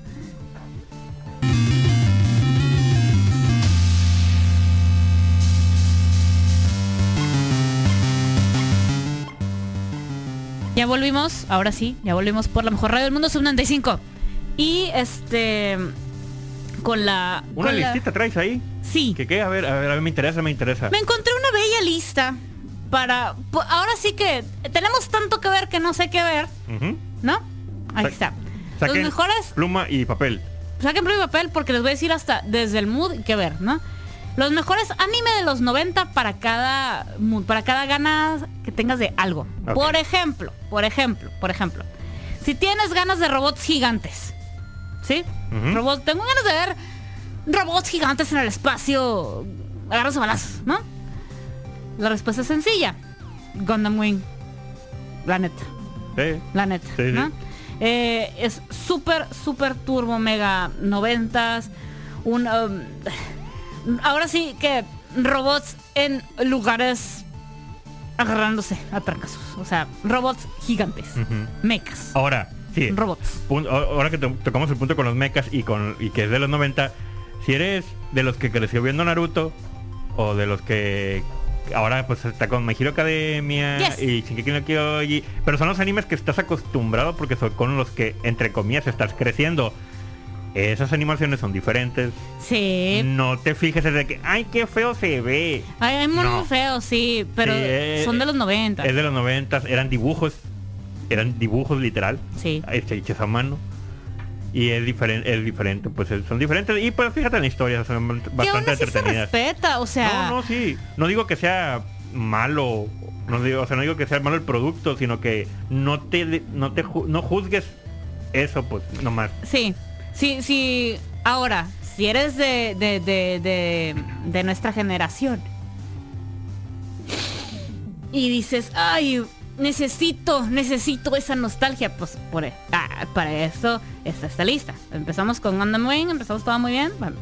Ya volvimos, ahora sí, ya volvimos por la mejor radio del mundo sub 95. Y este con la Una con la- listita traes ahí. Sí. ¿Qué qué? A ver, a ver, a ver, me interesa, me interesa. Me encontré una bella lista para ahora sí que tenemos tanto que ver que no sé qué ver. ¿no? Ahí Sa- está. Los mejores pluma y papel. saquen pluma y papel porque les voy a decir hasta desde el mood qué ver, ¿no? Los mejores anime de los 90 para cada mood, para cada ganas que tengas de algo. Por ejemplo, por ejemplo, por ejemplo, si tienes ganas de robots gigantes, ¿sí? Robots, tengo ganas de ver robots gigantes en el espacio, agarras a balazos, ¿no? La respuesta es sencilla. Gundam Wing. La neta. Sí. La neta, Sí, sí. ¿no? Eh, es súper, súper turbo, mega noventas. Un, um, ahora sí que robots en lugares agarrándose a trancazos. O sea, robots gigantes. Ujú. Mechas. Ahora, sí. Robots. Ahora que to- tocamos el punto con los mechas y con y que es de los 90, si eres de los que creció viendo Naruto o de los que ahora pues está con My Hero Academia Yes. y Shingeki no Kyoji, pero son los animes que estás acostumbrado porque son con los que entre comillas estás creciendo. Esas animaciones son diferentes. Sí. No te fijes en de que, ay, qué feo se ve. Hay, hay muy No. feos, sí, pero Sí, eh, son de los 90. Es de los 90, eran dibujos, eran dibujos literal. Sí. este, hechos a mano y es diferente es diferente pues es- son diferentes y pues fíjate en la historia son que aún bastante se entretenidas respeta, o sea... no no sí no digo que sea malo no digo o sea no digo que sea malo el producto sino que no te no te no juzgues eso pues nomás Sí, sí, sí. Ahora, si eres de, de, de, de, de nuestra generación y dices, ay, necesito, necesito esa nostalgia, pues por, ah, para eso está esta lista. Empezamos con Wing, empezamos todo muy bien. Bueno,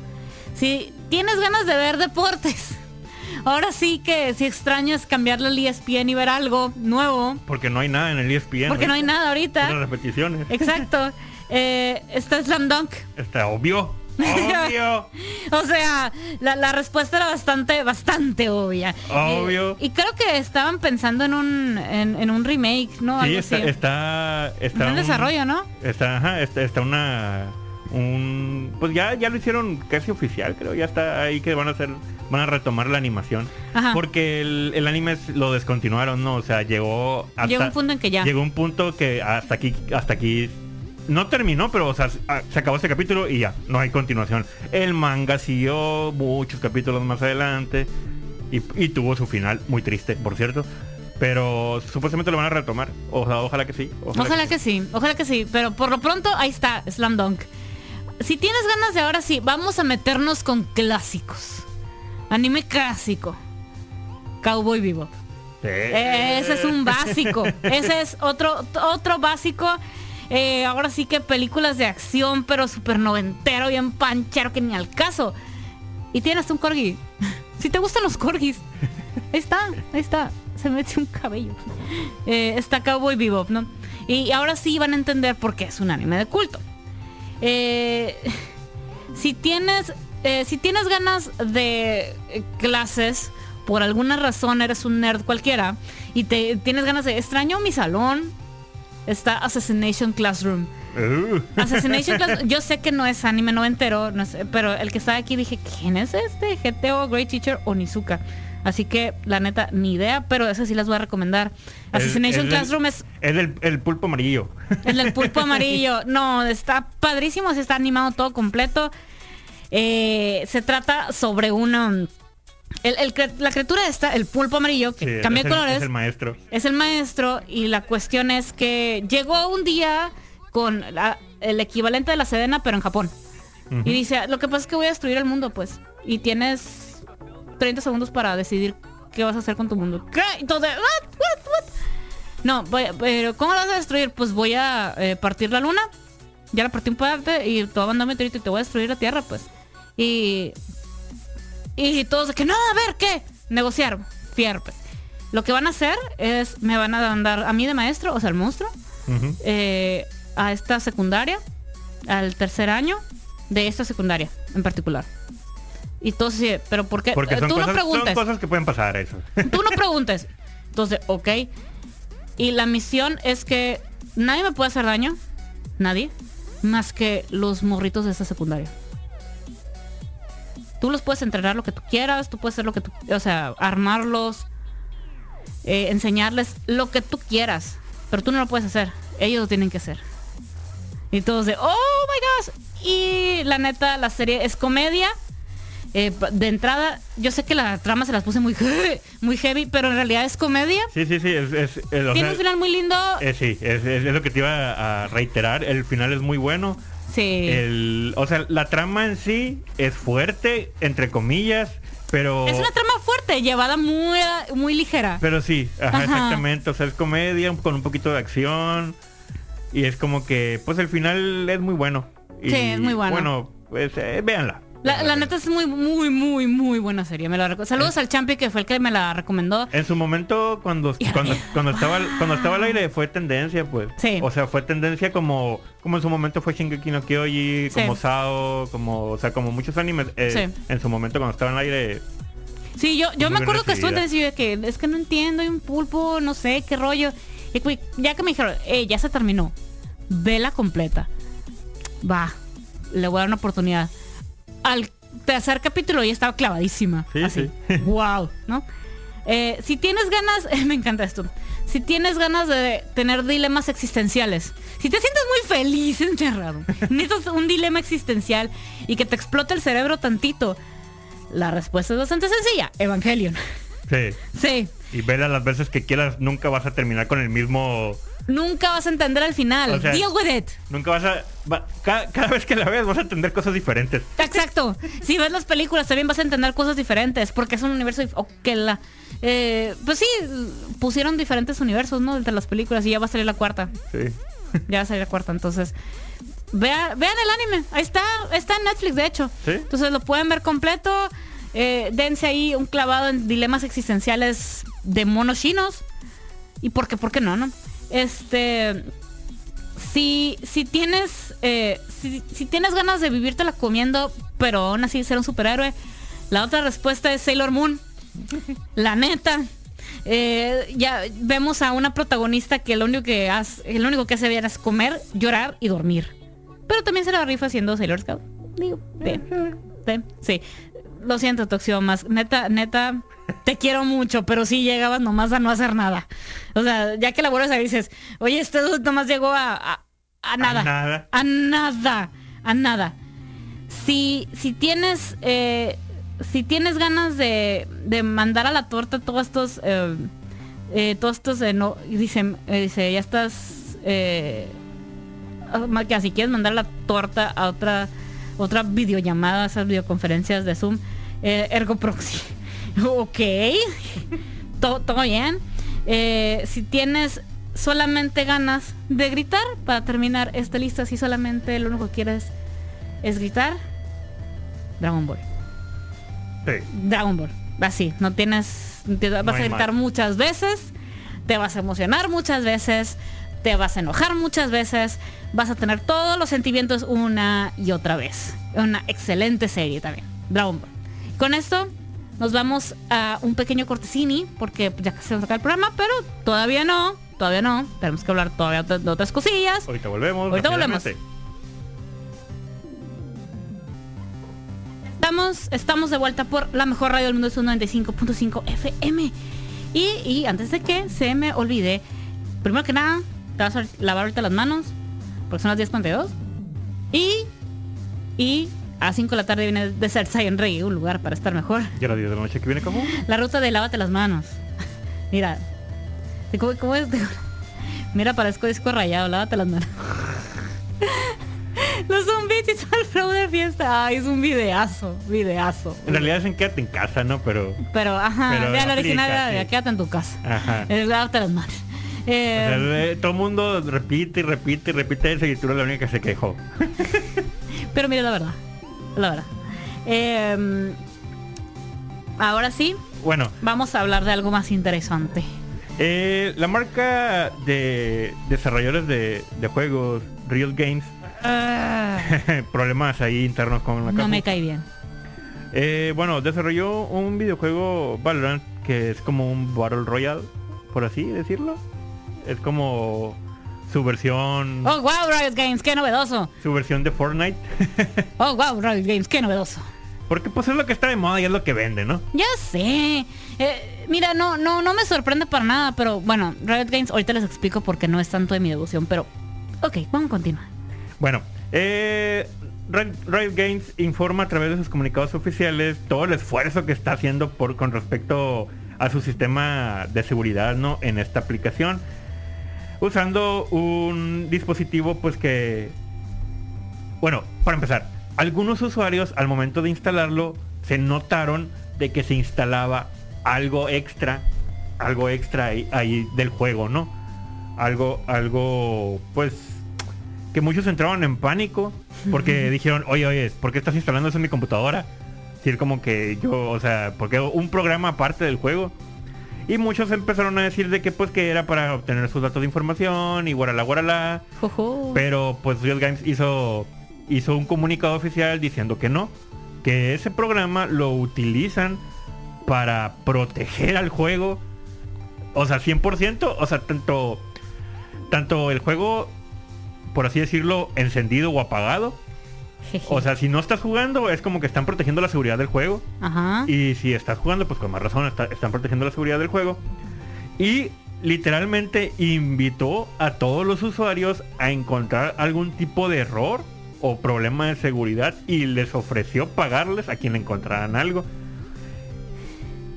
si tienes ganas de ver deportes, ahora sí que si extrañas cambiarle al ESPN y ver algo nuevo, porque no hay nada en el ESPN porque no hay nada ahorita. Puras repeticiones Exacto. Eh, está Slam Dunk. está obvio obvio O sea, la, la respuesta era bastante, bastante obvia. Obvio. Y, y creo que estaban pensando en un, en, en un remake, ¿no? sí Algo está así. está está en un- desarrollo, ¿no? Está, ajá, está, está una un pues ya ya lo hicieron casi oficial, creo, ya está ahí que van a hacer van a retomar la animación. Ajá. Porque el, el anime es- lo descontinuaron, ¿no? O sea, llegó hasta Llegó un punto en que ya. llegó un punto que hasta aquí hasta aquí no terminó, pero o sea, se se acabó este capítulo y ya, no hay continuación. El manga siguió muchos capítulos más adelante y, y tuvo su final muy triste, por cierto. Pero supuestamente lo van a retomar. O sea, ojalá que sí. Ojalá que sí, ojalá que sí. Pero por lo pronto, ahí está, Slam Dunk. Si tienes ganas de ahora sí, vamos a meternos con clásicos. Anime clásico. Cowboy. Sí. Ese es un básico. Ese es otro, otro básico. Eh, ahora sí que películas de acción, pero súper noventero, bien panchero, que ni al caso. Y tienes un corgi. si te gustan los corgis, ahí está, ahí está. Se mete un cabello. Eh, está Cowboy Bebop, ¿no? Y ahora sí van a entender por qué es un anime de culto. Eh, si tienes eh, si tienes ganas de eh, clases, por alguna razón eres un nerd cualquiera y te tienes ganas de extraño mi salón, está Assassination Classroom. Uh. Assassination Classroom, yo sé que no es anime no sé, pero el que está aquí dije, ¿quién es este? GTO, Great Teacher o Nizuka. Así que, la neta, ni idea, pero ese sí las voy a recomendar. Assassination es del- Classroom es Es el, el pulpo amarillo. el del pulpo amarillo. No, está padrísimo, se está animado todo completo. Eh, se trata sobre una... el- el cre- la criatura esta, el pulpo amarillo, que Sí, cambia de el- colores, Es el maestro. es el maestro y la cuestión es que llegó un día con la- el equivalente de la Sedena, pero en Japón. Y dice, lo que pasa es que voy a destruir el mundo, pues. Y tienes 30 segundos para decidir qué vas a hacer con tu mundo. ¿Qué? Entonces, what, what, what? No, voy pero ¿cómo lo vas a destruir? Pues voy a eh, partir la luna. Ya la partí en parte y te voy a mandar un meteorito y te voy a destruir la Tierra, pues. Y... Y todos de que, no, a ver, ¿qué? Negociar. Fierro, pues. Lo que van a hacer es, me van a mandar a mí de maestro, o sea, el monstruo, eh, a esta secundaria, al tercer año de esta secundaria en particular. Y todos pero ¿por qué? Porque Eh, son Tú cosas, no son preguntes. cosas que pueden pasar eso. Tú no preguntes. Entonces, ok. Y la misión es que nadie me puede hacer daño. Nadie. Más que los morritos de esta secundaria. Tú los puedes entrenar lo que tú quieras. Tú puedes hacer lo que tú... O sea, armarlos. eh, enseñarles lo que tú quieras. Pero tú no lo puedes hacer. Ellos lo tienen que hacer. Y todos de, oh my gosh. Y la neta, la serie es comedia. Eh, de entrada, yo sé que la trama se las puse muy, muy heavy, pero en realidad es comedia. Sí, sí, sí. Es, es- es- o Tiene sea, un final muy lindo. eh, sí, es lo que te iba a reiterar. El final es muy bueno. Sí. El, o sea, la trama en sí es fuerte, entre comillas, pero... Es una trama fuerte, llevada muy, muy ligera. Pero sí, ajá, Ajá. exactamente. O sea, es comedia con un poquito de acción. Y es como que, pues el final es muy bueno. Y, Sí, es muy bueno. Bueno, pues eh, véanla. La, la neta es muy, muy, muy, muy buena serie. Me la Saludos al Champi que fue el que me la recomendó. En su momento, cuando, cuando, cuando estaba cuando estaba al aire, fue tendencia, pues. Sí. O sea, fue tendencia como, como en su momento fue Shingeki no Kyoji, Sí. como Sao, como, o sea, como muchos animes. eh, Sí. En su momento cuando estaba al aire, Sí, yo, yo Muy me acuerdo que estuve tendencia que es que no entiendo, hay un pulpo, no sé, qué rollo. Y ya que me dijeron, eh, ya se terminó, vela completa. Va, le voy a dar una oportunidad. Al tercer capítulo ya estaba clavadísima. Sí, así. sí. wow, ¿no? Eh, si tienes ganas, me encanta esto. Si tienes ganas de tener dilemas existenciales, si te sientes muy feliz encerrado, necesitas un dilema existencial y que te explote el cerebro tantito, la respuesta es bastante sencilla. Evangelion. sí. Sí. Y vela las veces que quieras, nunca vas a terminar con el mismo. Nunca vas a entender al final. O sea- Deal with it. Nunca vas a. va- cada, vez que la veas vas a entender cosas diferentes. Exacto. Si ves las películas también vas a entender cosas diferentes porque es un universo... que la- eh, pues sí, pusieron diferentes universos, ¿no? Entre las películas y ya va a salir la cuarta. Sí. Ya va a salir la cuarta. Entonces, vea- vean el anime. Ahí está. Está en Netflix, de hecho. Sí. Entonces lo pueden ver completo. Eh, dense ahí un clavado en dilemas existenciales de monos chinos. Y por qué, por qué no, ¿no? Este. Si, si tienes. eh, si, si tienes ganas de vivírtela comiendo, pero aún así ser un superhéroe. La otra respuesta es Sailor Moon. La neta. Eh, ya vemos a una protagonista que lo único que hace, lo único que hace bien es comer, llorar y dormir. Pero también se la rifa haciendo Sailor Scout. Digo, sí. Lo siento, Toxio, más. Neta, neta, te quiero mucho, pero sí llegabas nomás a no hacer nada. O sea, ya que la vuelves a dices, oye, este nomás llegó a, a, a nada. nada. A nada. A nada. Si, si tienes. eh, si tienes ganas de, de mandar a la torta todos estos. eh, eh, todos estos. eh, no, eh, dice, ya estás. ah, que si quieres mandar la torta a otra otra videollamada, esas videoconferencias de Zoom, eh, Ergo Proxy. ok, todo, todo bien. Eh, si tienes solamente ganas de gritar para terminar esta lista. Si solamente lo único que quieres es gritar, Dragon Ball. Dragon Ball. Así, no tienes... Te vas No a gritar más. muchas veces, te vas a emocionar muchas veces, te vas a enojar muchas veces, vas a tener todos los sentimientos una y otra vez. Una excelente serie también. Dragon Ball. Con esto nos vamos a un pequeño cortesini, porque ya se nos acaba el programa, pero todavía no, todavía no. Tenemos que hablar todavía de otras cosillas. Ahorita volvemos. Ahorita volvemos. Estamos, estamos de vuelta por la mejor radio del mundo, es un 95.5 FM. Y, y antes de que se me olvide, primero que nada, te vas a lavar ahorita las manos, porque son las 10.52. Y, y a 5 de la tarde viene de ser Zion Rey, un lugar para estar mejor. Ya a las 10 de la noche que viene como. La ruta de lávate las manos. Mira, ¿cómo, cómo es? Mira, parezco disco rayado, lávate las manos. Los zombies y el flow de fiesta. Ay, es un videazo, videazo. En realidad es en quédate en casa, ¿no? Pero. Pero, ajá, Pero vea la original, de sí. quédate en tu casa. Ajá. Eh, lávate las manos. O Eh, sea, eh, todo el mundo repite y repite y repite eso y tú eres la única que se quejó. pero mira la verdad. La verdad. Eh, ahora sí, Bueno, vamos a hablar de algo más interesante. eh, la marca de desarrolladores de, de juegos, Real Games, Ah, problemas ahí internos con la no me cae bien. Eh, bueno, desarrolló un videojuego Valorant que es como un Battle Royale, por así decirlo. Es como su versión Oh, wow, Riot Games, qué novedoso. su versión de Fortnite. Oh, wow, Riot Games, qué novedoso. Porque pues es lo que está de moda y es lo que vende, ¿no? Ya sé. Eh, mira, no, no, no me sorprende para nada, pero bueno, Riot Games, ahorita les explico porque no es tanto de mi devoción, pero ok, vamos a continuar. Bueno, eh, Ri- Riot Games informa a través de sus comunicados oficiales todo el esfuerzo que está haciendo por con respecto a su sistema de seguridad, ¿no? En esta aplicación, usando un dispositivo, pues que, bueno, para empezar, algunos usuarios al momento de instalarlo se notaron de que se instalaba algo extra, algo extra ahí, ahí del juego, ¿no? Algo, algo, pues que muchos entraron en pánico porque dijeron, oye, oye, ¿por qué estás instalando eso en mi computadora? Decir como que yo, o sea, porque un programa aparte del juego. Y muchos empezaron a decir de que pues que era para obtener sus datos de información y guarala guarala. Jojo. Pero pues Riot Games hizo, hizo un comunicado oficial diciendo que no. Que ese programa lo utilizan para proteger al juego. O sea, 100%. O sea, tanto, tanto el juego, por así decirlo, encendido o apagado. O sea, si no estás jugando, es como que están protegiendo la seguridad del juego. Ajá. Y si estás jugando, pues con más razón está- están protegiendo la seguridad del juego. Y literalmente invitó a todos los usuarios a encontrar algún tipo de error o problema de seguridad y les ofreció pagarles a quien encontraran algo.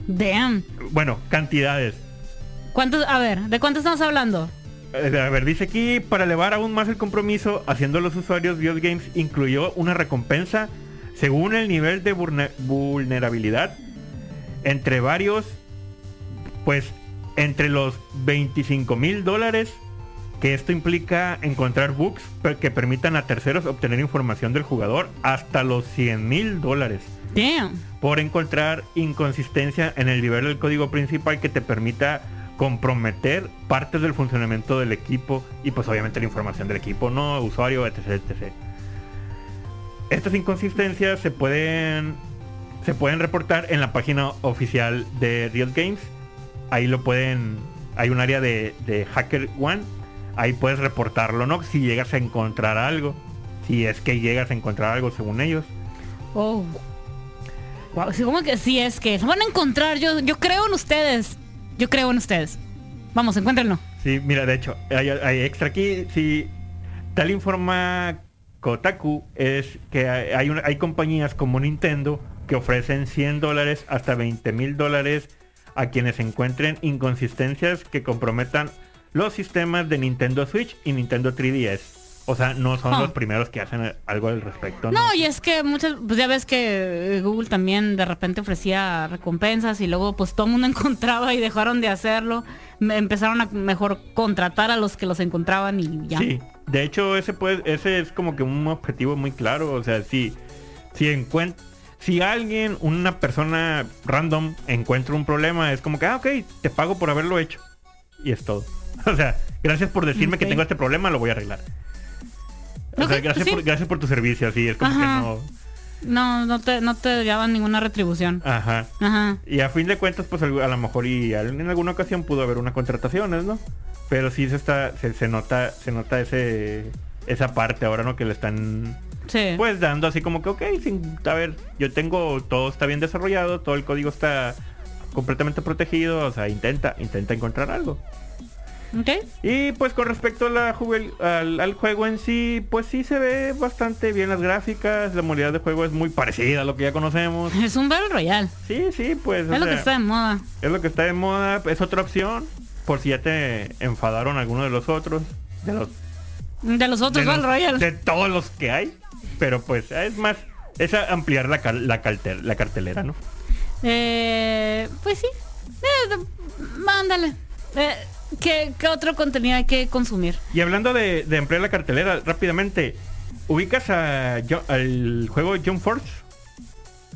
Damn. Bueno, cantidades. ¿Cuántos? A ver, ¿de cuánto estamos hablando? Eh, A ver, dice aquí, para elevar aún más el compromiso, haciendo a los usuarios Riot Games incluyó una recompensa según el nivel de vulne- vulnerabilidad entre varios, pues entre los 25 mil dólares, que esto implica encontrar bugs que permitan a terceros obtener información del jugador, hasta los 100 mil dólares. Por encontrar inconsistencia en el nivel del código principal que te permita comprometer partes del funcionamiento del equipo y pues obviamente la información del equipo, no usuario, etc, etc. Estas inconsistencias se pueden se pueden reportar en la página oficial de Riot Games. Ahí lo pueden hay un área de, de Hacker One. Ahí puedes reportarlo, ¿no? Si llegas a encontrar algo. Si es que llegas a encontrar algo según ellos. Oh. Wow, como que sí es que van a encontrar. Yo, yo creo en ustedes. Yo creo en ustedes. Vamos, encuéntrenlo. Sí, mira, de hecho, hay, extra aquí. Tal informa Kotaku, es que hay, hay compañías como Nintendo que ofrecen 100 dólares hasta 20 mil dólares a quienes encuentren inconsistencias que comprometan los sistemas de Nintendo Switch y Nintendo 3DS. O sea, no son Ah. los primeros que hacen algo al respecto. No, y es que muchas, pues ya ves que eh, Google también de repente ofrecía recompensas y luego pues todo el mundo encontraba y dejaron de hacerlo. Me- empezaron a mejor contratar a los que los encontraban y ya. Sí, de hecho ese puede, ese es como que un objetivo muy claro, o sea, si si encuent- si alguien, una persona random encuentra un problema, es como que, ah, ok, te pago por haberlo hecho. Y es todo. O sea, gracias por decirme que tengo este problema, lo voy a arreglar. O sea, gracias, sí. por, gracias por tu servicio, así es como Ajá. que no. No, no te, no te daban ninguna retribución. Ajá. Ajá. Y a fin de cuentas, pues a lo mejor y en alguna ocasión pudo haber unas contrataciones, ¿no? Pero sí se está, se, se nota, se nota ese, esa parte ahora, ¿no? Que le están Sí. pues dando así como que, ok, sin, a ver, yo tengo, todo está bien desarrollado, todo el código está completamente protegido, o sea, intenta, intenta encontrar algo. Y pues con respecto a la al, al juego en sí, pues sí se ve bastante bien las gráficas, la modalidad de juego es muy parecida a lo que ya conocemos. Es un Battle Royale. Sí, sí, pues Es lo que está de moda. es lo que está de moda, es otra opción, por si ya te enfadaron algunos de los otros, de los De los otros de, Battle los- Royale. de todos los que hay. Pero pues es más, es ampliar la, cal- la, cartel- la cartelera, ¿no? Eh, pues sí. Eh, mándale. Eh, ¿qué, qué otro contenido hay que consumir? Y hablando de, de ampliar la cartelera, rápidamente, ¿ubicas a, al juego Jump Force?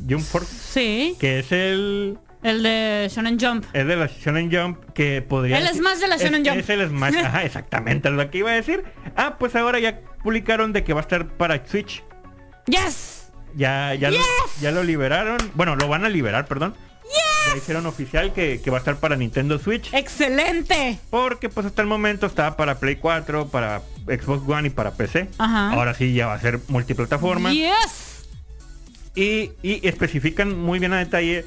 Jump Force, Sí. que es el... El de Shonen Jump. Es de la Shonen Jump que podría... El Smash de la es- Shonen Jump. Es el Smash, ajá, exactamente lo que iba a decir. Ah, pues ahora ya publicaron de que va a estar para Switch. ¡Yes! Ya, ya, lo, Yes. ya lo liberaron. Bueno, lo van a liberar, perdón. Ya hicieron oficial que, que va a estar para Nintendo Switch. ¡Excelente! Porque pues hasta el momento estaba para Play 4, para Xbox One y para PC. Ajá. Ahora sí ya va a ser multiplataforma. ¡Yes! Y, y especifican muy bien a detalle.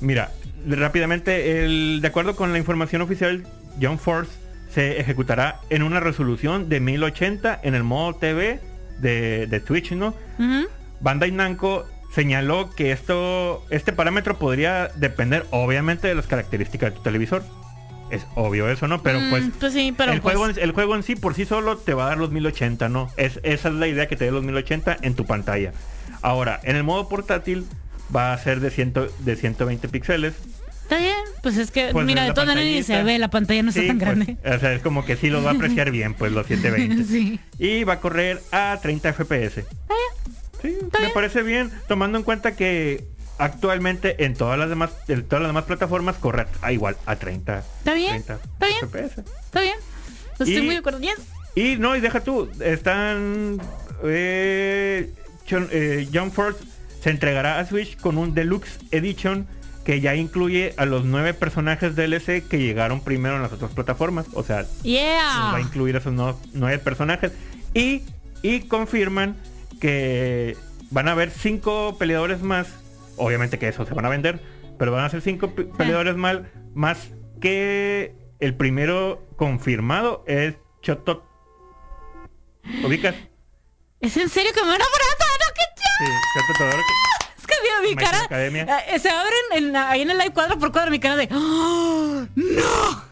Mira, rápidamente, el, de acuerdo con la información oficial, John Force se ejecutará en una resolución de 1080 en el modo TV de, de Twitch, ¿no? Ujú. Bandai Namco señaló que esto, este parámetro podría depender obviamente de las características de tu televisor. Es obvio eso, ¿no? Pero Mm, pues, pues sí, pero el, pues- juego, en- el juego en sí por sí solo te va a dar los 1080, ¿no? Es, esa es la idea que te dé los 1080 en tu pantalla. Ahora, en el modo portátil va a ser de, ciento, de 120 píxeles. Está bien. Pues es que, Pues mira, de todas maneras se ve, la pantalla no está Sí, tan pues, grande. o sea, es como que sí los va a apreciar bien, pues los 720. Sí. Y va a correr a 30 FPS. Sí, me bien. parece bien, tomando en cuenta que actualmente en todas las demás, en todas las demás plataformas corre a igual a 30. Está bien, 30 está bien. FPS. Está bien. Y- estoy muy de acuerdo. Yes. Y no, y deja tú, están eh, John, eh, John Force se entregará a Switch con un Deluxe Edition que ya incluye a los nueve personajes DLC que llegaron primero en las otras plataformas. O sea, va Yeah. a incluir esos no- nueve personajes. Y, y confirman que van a haber cinco peleadores más. Obviamente que esos se van a vender. Pero van a ser cinco pe- peleadores más, más que el primero confirmado es Chotot. ¿Ubicas? ¿Es en serio que me van a poner a Todoroki. Es que mira mi cara. Academia. eh, se abren en ahí en el live cuadro por cuadro mi cara de ¡Oh, ¡No!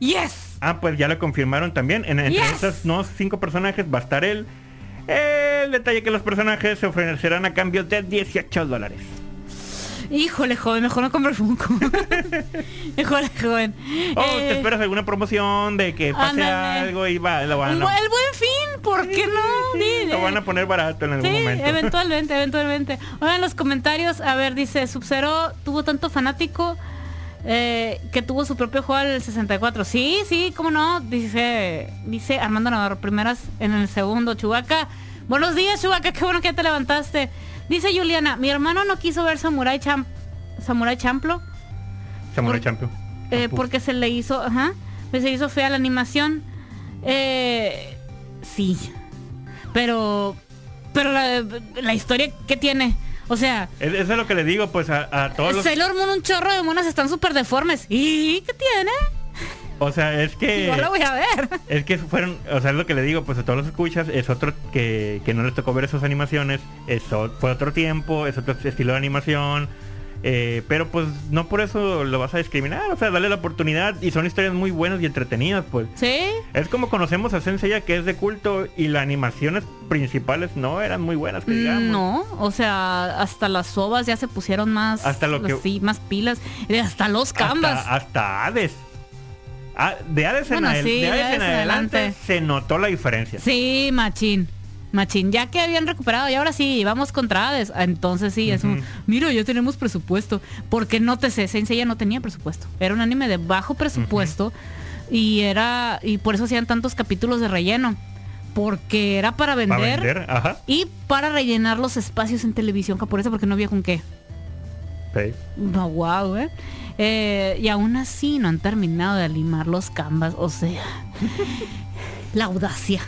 ¡Yes! Ah, pues ya lo confirmaron también. En, entre Yes. estos no cinco personajes va a estar él. El detalle que los personajes se ofrecerán a cambio de 18 dólares. Híjole, joven, mejor no compro Funko. Híjole, joven. Oh, Eh, ¿te esperas alguna promoción de que pase ándale. algo y va, lo van a, el buen fin, ¿por qué no? Sí, lo eh. van a poner barato en algún Sí, momento? eventualmente, eventualmente. Oigan los comentarios, a ver, dice, Sub-Zero tuvo tanto fanático eh, que tuvo su propio juego al 64. Sí, sí, cómo no, dice, dice Armando Navarro, primeras en el segundo, Chubaca. Buenos días, Chubaca, qué bueno que te levantaste. Dice Juliana, mi hermano no quiso ver Samurai Champ Samurai Champlo Samurai por- Champion. eh, porque se le hizo, ajá, pues se hizo fea la animación. Eh, sí, pero, pero la, la historia que tiene, o sea, Es- Eso es lo que le digo, pues a, a todos los... Sailor Moon un chorro de monas están súper deformes. ¿Y qué tiene? O sea, es que... Igual la voy a ver. Es que fueron, o sea, es lo que le digo, pues a todos los escuchas, es otro que, que no les tocó ver esas animaciones, eso fue otro tiempo, es otro estilo de animación, Eh, pero pues no por eso lo vas a discriminar, o sea, dale la oportunidad y son historias muy buenas y entretenidas, pues. Sí. Es como conocemos a Senseiya que es de culto y las animaciones principales no eran muy buenas, que digamos. No, o sea, hasta las sobas ya se pusieron más, Hasta lo que- sí, más pilas, y hasta los canvas. Hasta, hasta Hades. Ah, de Hades, en, Bueno, sí, de Hades en adelante, adelante. se notó la diferencia. Sí, machín. Machín, ya que habían recuperado y ahora sí, vamos contra Hades. Entonces sí, es un, mira, ya tenemos presupuesto. Porque no te sé, Sensei ya no tenía presupuesto. Era un anime de bajo presupuesto y era y por eso hacían tantos capítulos de relleno. Porque era para vender, Para vender, ajá. y para rellenar los espacios en televisión japonesa porque no había con qué. No, wow, ¿eh? Eh, Y aún así no han terminado de limar los canvas, o sea, la audacia.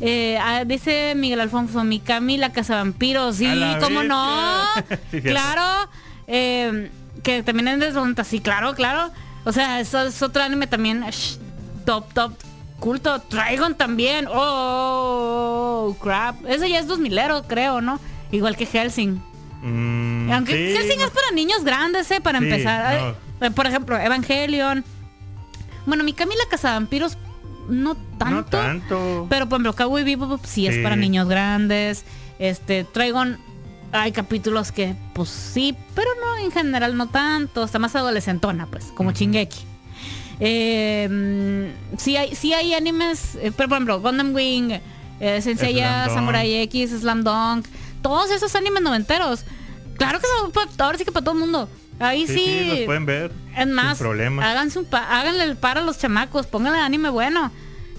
Eh, ah, dice Miguel Alfonso, mi Camila Cazavampiros, sí, A la cómo no. Sí, claro, eh, que también es de sí, claro, claro. O sea, eso es otro anime también, top, top, culto. Trigon también, oh, crap. Ese ya es 2000 creo, ¿no? Igual que Helsing. Mm, Aunque sí, Helsing es para niños grandes, ¿eh? Para Sí, empezar. Eh, Por ejemplo, Evangelion. Bueno, mi Camila Cazavampiros no tanto. No tanto. Pero por ejemplo, Cowboy Bebop sí, es para niños grandes. Este, Trigon hay capítulos que pues sí, pero no en general no tanto, está más adolescentona, pues, como Ujú. Chingeki. Eh, sí hay sí hay animes, eh, pero por ejemplo, Gundam Wing, eh, Senseiya. Samurai X, Slam Dunk, todos esos animes noventeros. Claro que son ahora sí que para todo el mundo. Ahí Sí, sí, sí, los pueden ver. es más, Sin problema. háganse un pa- háganle el par a los chamacos, pónganle anime bueno.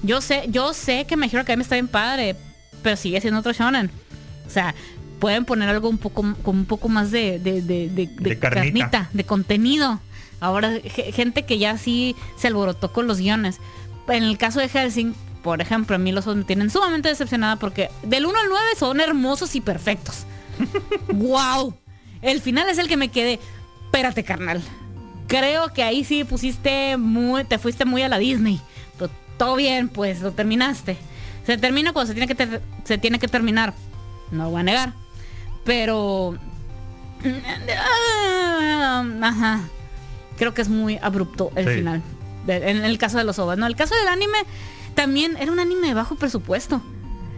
Yo sé, yo sé que Me Hero Academia está bien padre, pero sigue siendo otro shonen. O sea, pueden poner algo un poco con un poco más de, de, de, de- de De carnita. de contenido. Ahora, ge- gente que ya sí se alborotó con los guiones. En el caso de Helsing, por ejemplo, a mí los me tienen sumamente decepcionada porque del 1 al 9 son hermosos y perfectos. ¡Wow! El final es el que me quedé. Espérate, carnal. Creo que ahí sí pusiste muy, te fuiste muy a la Disney. Pero todo bien, pues lo terminaste. Se termina cuando se tiene que se tiene que terminar. No lo voy a negar. Pero ajá. Creo que es muy abrupto el Sí. final. En el caso de los ovas, no, el caso del anime también era un anime de bajo presupuesto.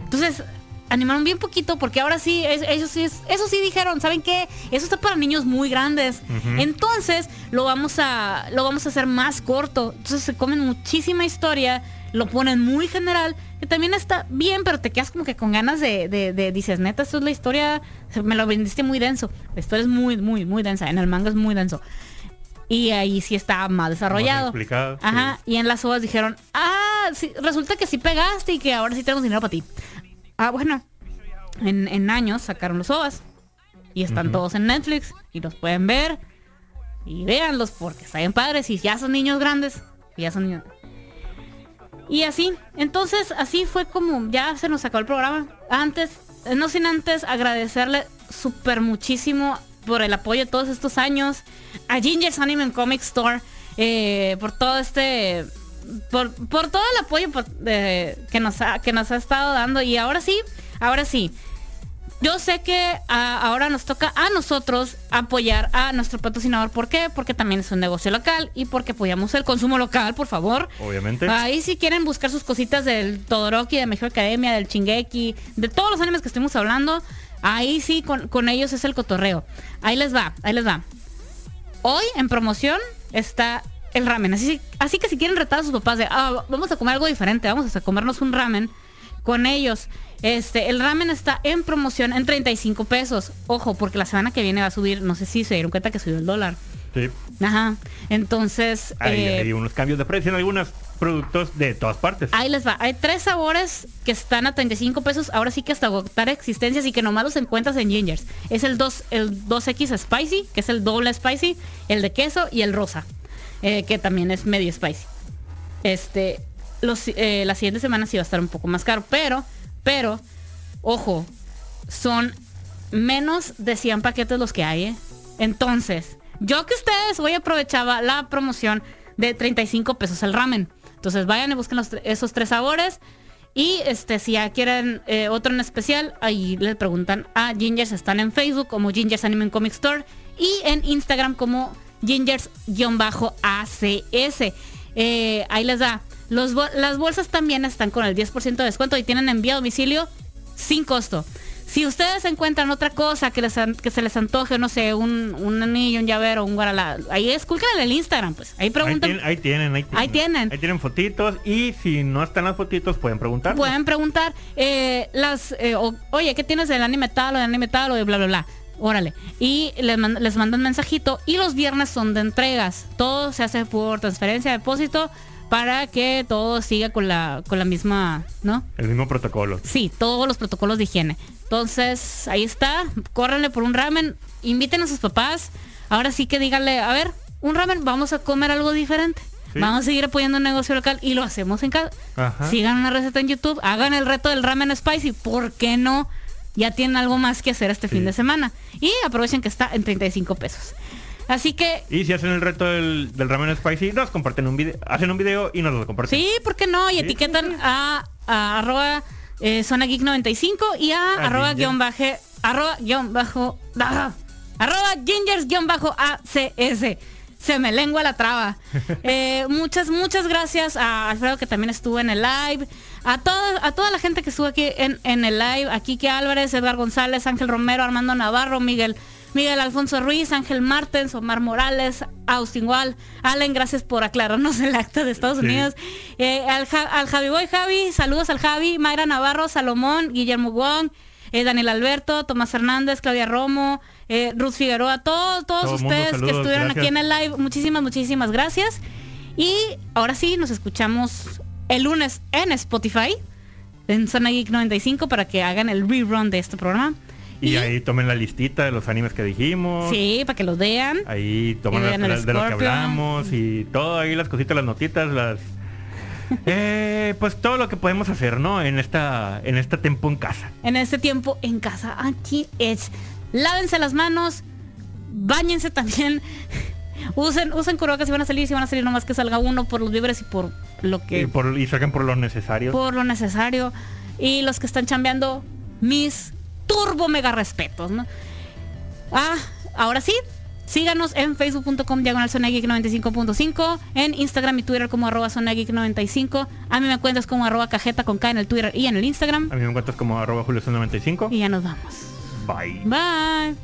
Entonces, animaron bien poquito porque ahora sí, es- ellos sí, es- eso sí dijeron, ¿saben qué? Eso está para niños muy grandes. Entonces, lo vamos a lo vamos a hacer más corto. Entonces, se comen muchísima historia, lo ponen muy general, que también está bien, pero te quedas como que con ganas de, de, de- dices, neta, esto es la historia, me lo vendiste muy denso. La historia es muy, muy, muy densa. En el manga es muy denso. Y ahí sí está más desarrollado. sí. Ajá. Y en las ovas dijeron, ah, sí, resulta que sí pegaste y que ahora sí tenemos dinero para ti. Ah, bueno. En, en años sacaron los ovas. Y están todos en Netflix. Y los pueden ver. Y véanlos porque están padres. Y ya son niños grandes. y ya son niños. Y así. Entonces, así fue como ya se nos acabó el programa. Antes, eh, no sin antes agradecerle súper muchísimo por el apoyo de todos estos años. A Ginger's Anime and Comic Store. eh, por todo este por, por todo el apoyo por- de- que, nos ha, que nos ha estado dando. Y ahora sí, ahora sí. Yo sé que ah, ahora nos toca a nosotros apoyar a nuestro patrocinador. ¿Por qué? Porque también es un negocio local y porque apoyamos el consumo local, por favor. Obviamente. Ahí si quieren buscar sus cositas del Todoroki, de Mejor Academia, del Chingeki, de todos los animes que estuvimos hablando, ahí sí con, con ellos es el cotorreo. Ahí les va, ahí les va. Hoy en promoción está el ramen. Así, así que si quieren retar a sus papás de, ah, vamos a comer algo diferente, vamos a comernos un ramen con ellos. Este, el ramen está en promoción en 35 pesos. Ojo, porque la semana que viene va a subir, no sé si se dieron cuenta que subió el dólar. Sí. Ajá. Entonces, Hay, eh, hay unos cambios de precio en algunos productos de todas partes. Ahí les va. Hay tres sabores que están a 35 pesos. Ahora sí que hasta agotar existencias y que nomás los encuentras en Gingers. Es el 2, el 2X Spicy, que es el doble spicy, el de queso y el rosa, eh, que también es medio spicy. Este, los, eh, la siguiente semana sí va a estar un poco más caro, pero, pero, ojo, son menos de 100 paquetes los que hay, ¿eh? Entonces, yo que ustedes hoy aprovechaba la promoción de 35 pesos el ramen. Entonces vayan y busquen esos tres sabores. Y este, si ya quieren otro en especial, ahí les preguntan a Gingers. Están en Facebook como Gingers Anime Comic Store. y en Instagram como gingers-acs. Eh, ahí les da. Los, las bolsas también están con el 10% de descuento y tienen envío a domicilio sin costo. Si ustedes encuentran otra cosa que, les, que se les antoje, no sé, un, un anillo, un llavero, un guaralá, ahí escúlquenle el Instagram, pues. Ahí preguntan. Ahí, tienen, ahí tienen, ahí tienen. Ahí tienen. fotitos y si no están las fotitos pueden preguntar. Pueden preguntar, eh, las, eh, oye, ¿qué tienes del anime tal o del anime tal o de bla, bla, bla? Órale. Y les, les mandan mensajito y los viernes son de entregas. Todo se hace por transferencia, depósito para que todo siga con la, con la misma, ¿no? El mismo protocolo. Sí, todos los protocolos de higiene. Entonces, ahí está, córrenle por un ramen, inviten a sus papás. Ahora sí que díganle, a ver, un ramen, vamos a comer algo diferente. Vamos a seguir apoyando un negocio local y lo hacemos en casa. Sigan una receta en YouTube, hagan el reto del ramen spicy, ¿por qué no? Ya tienen algo más que hacer este fin de semana. Y aprovechen que está en 35 pesos. Así que... Y si hacen el reto del, ramen spicy, nos comparten un video, hacen un video y nos lo comparten. Sí, ¿por qué no? Y etiquetan a, arroba eh, zona geek 95 y a, arroba guion baje, arroba guion bajo, ah, arroba gingers guion bajo ACS. Se me lengua la traba. Eh, muchas, muchas gracias a Alfredo que también estuvo en el live. A, toda, a toda la gente que estuvo aquí en, en el live. Aquí que Álvarez, Edgar González, Ángel Romero, Armando Navarro, Miguel Miguel Alfonso Ruiz, Ángel Martens, Omar Morales, Austin Wall, Allen, gracias por aclararnos el acta de Estados Unidos. Eh, al, Javi Boy Javi, saludos al Javi, Mayra Navarro, Salomón, Guillermo Wong, eh, Daniel Alberto, Tomás Hernández, Claudia Romo, eh, Ruth Figueroa, todos, todos ustedes que estuvieron aquí en el live, muchísimas, muchísimas gracias. Y ahora sí, nos escuchamos el lunes en Spotify, en Zona Geek 95, para que hagan el rerun de este programa. Y, ahí tomen la listita de los animes que dijimos. Sí, para que los vean. Ahí tomen las, de lo que hablamos y todo ahí las cositas, las notitas, las eh, pues todo lo que podemos hacer, ¿no? En esta en este tiempo en casa. En este tiempo en casa. Aquí es. Lávense las manos, bañense también. usen usen cubrebocas si van a salir, si van a salir nomás que salga uno por los libres y por lo que y, por, y saquen por lo necesario. Por lo necesario. Y los que están chambeando, mis turbo mega respetos, ¿no? Ah, ahora sí, síganos en facebook.com diagonal 95.5, en Instagram y Twitter como arroba 95. A mí me cuentas como arroba cajeta con K en el Twitter y en el Instagram. A mí me cuentas como arroba julio 95. Y ya nos vamos. Bye. Bye.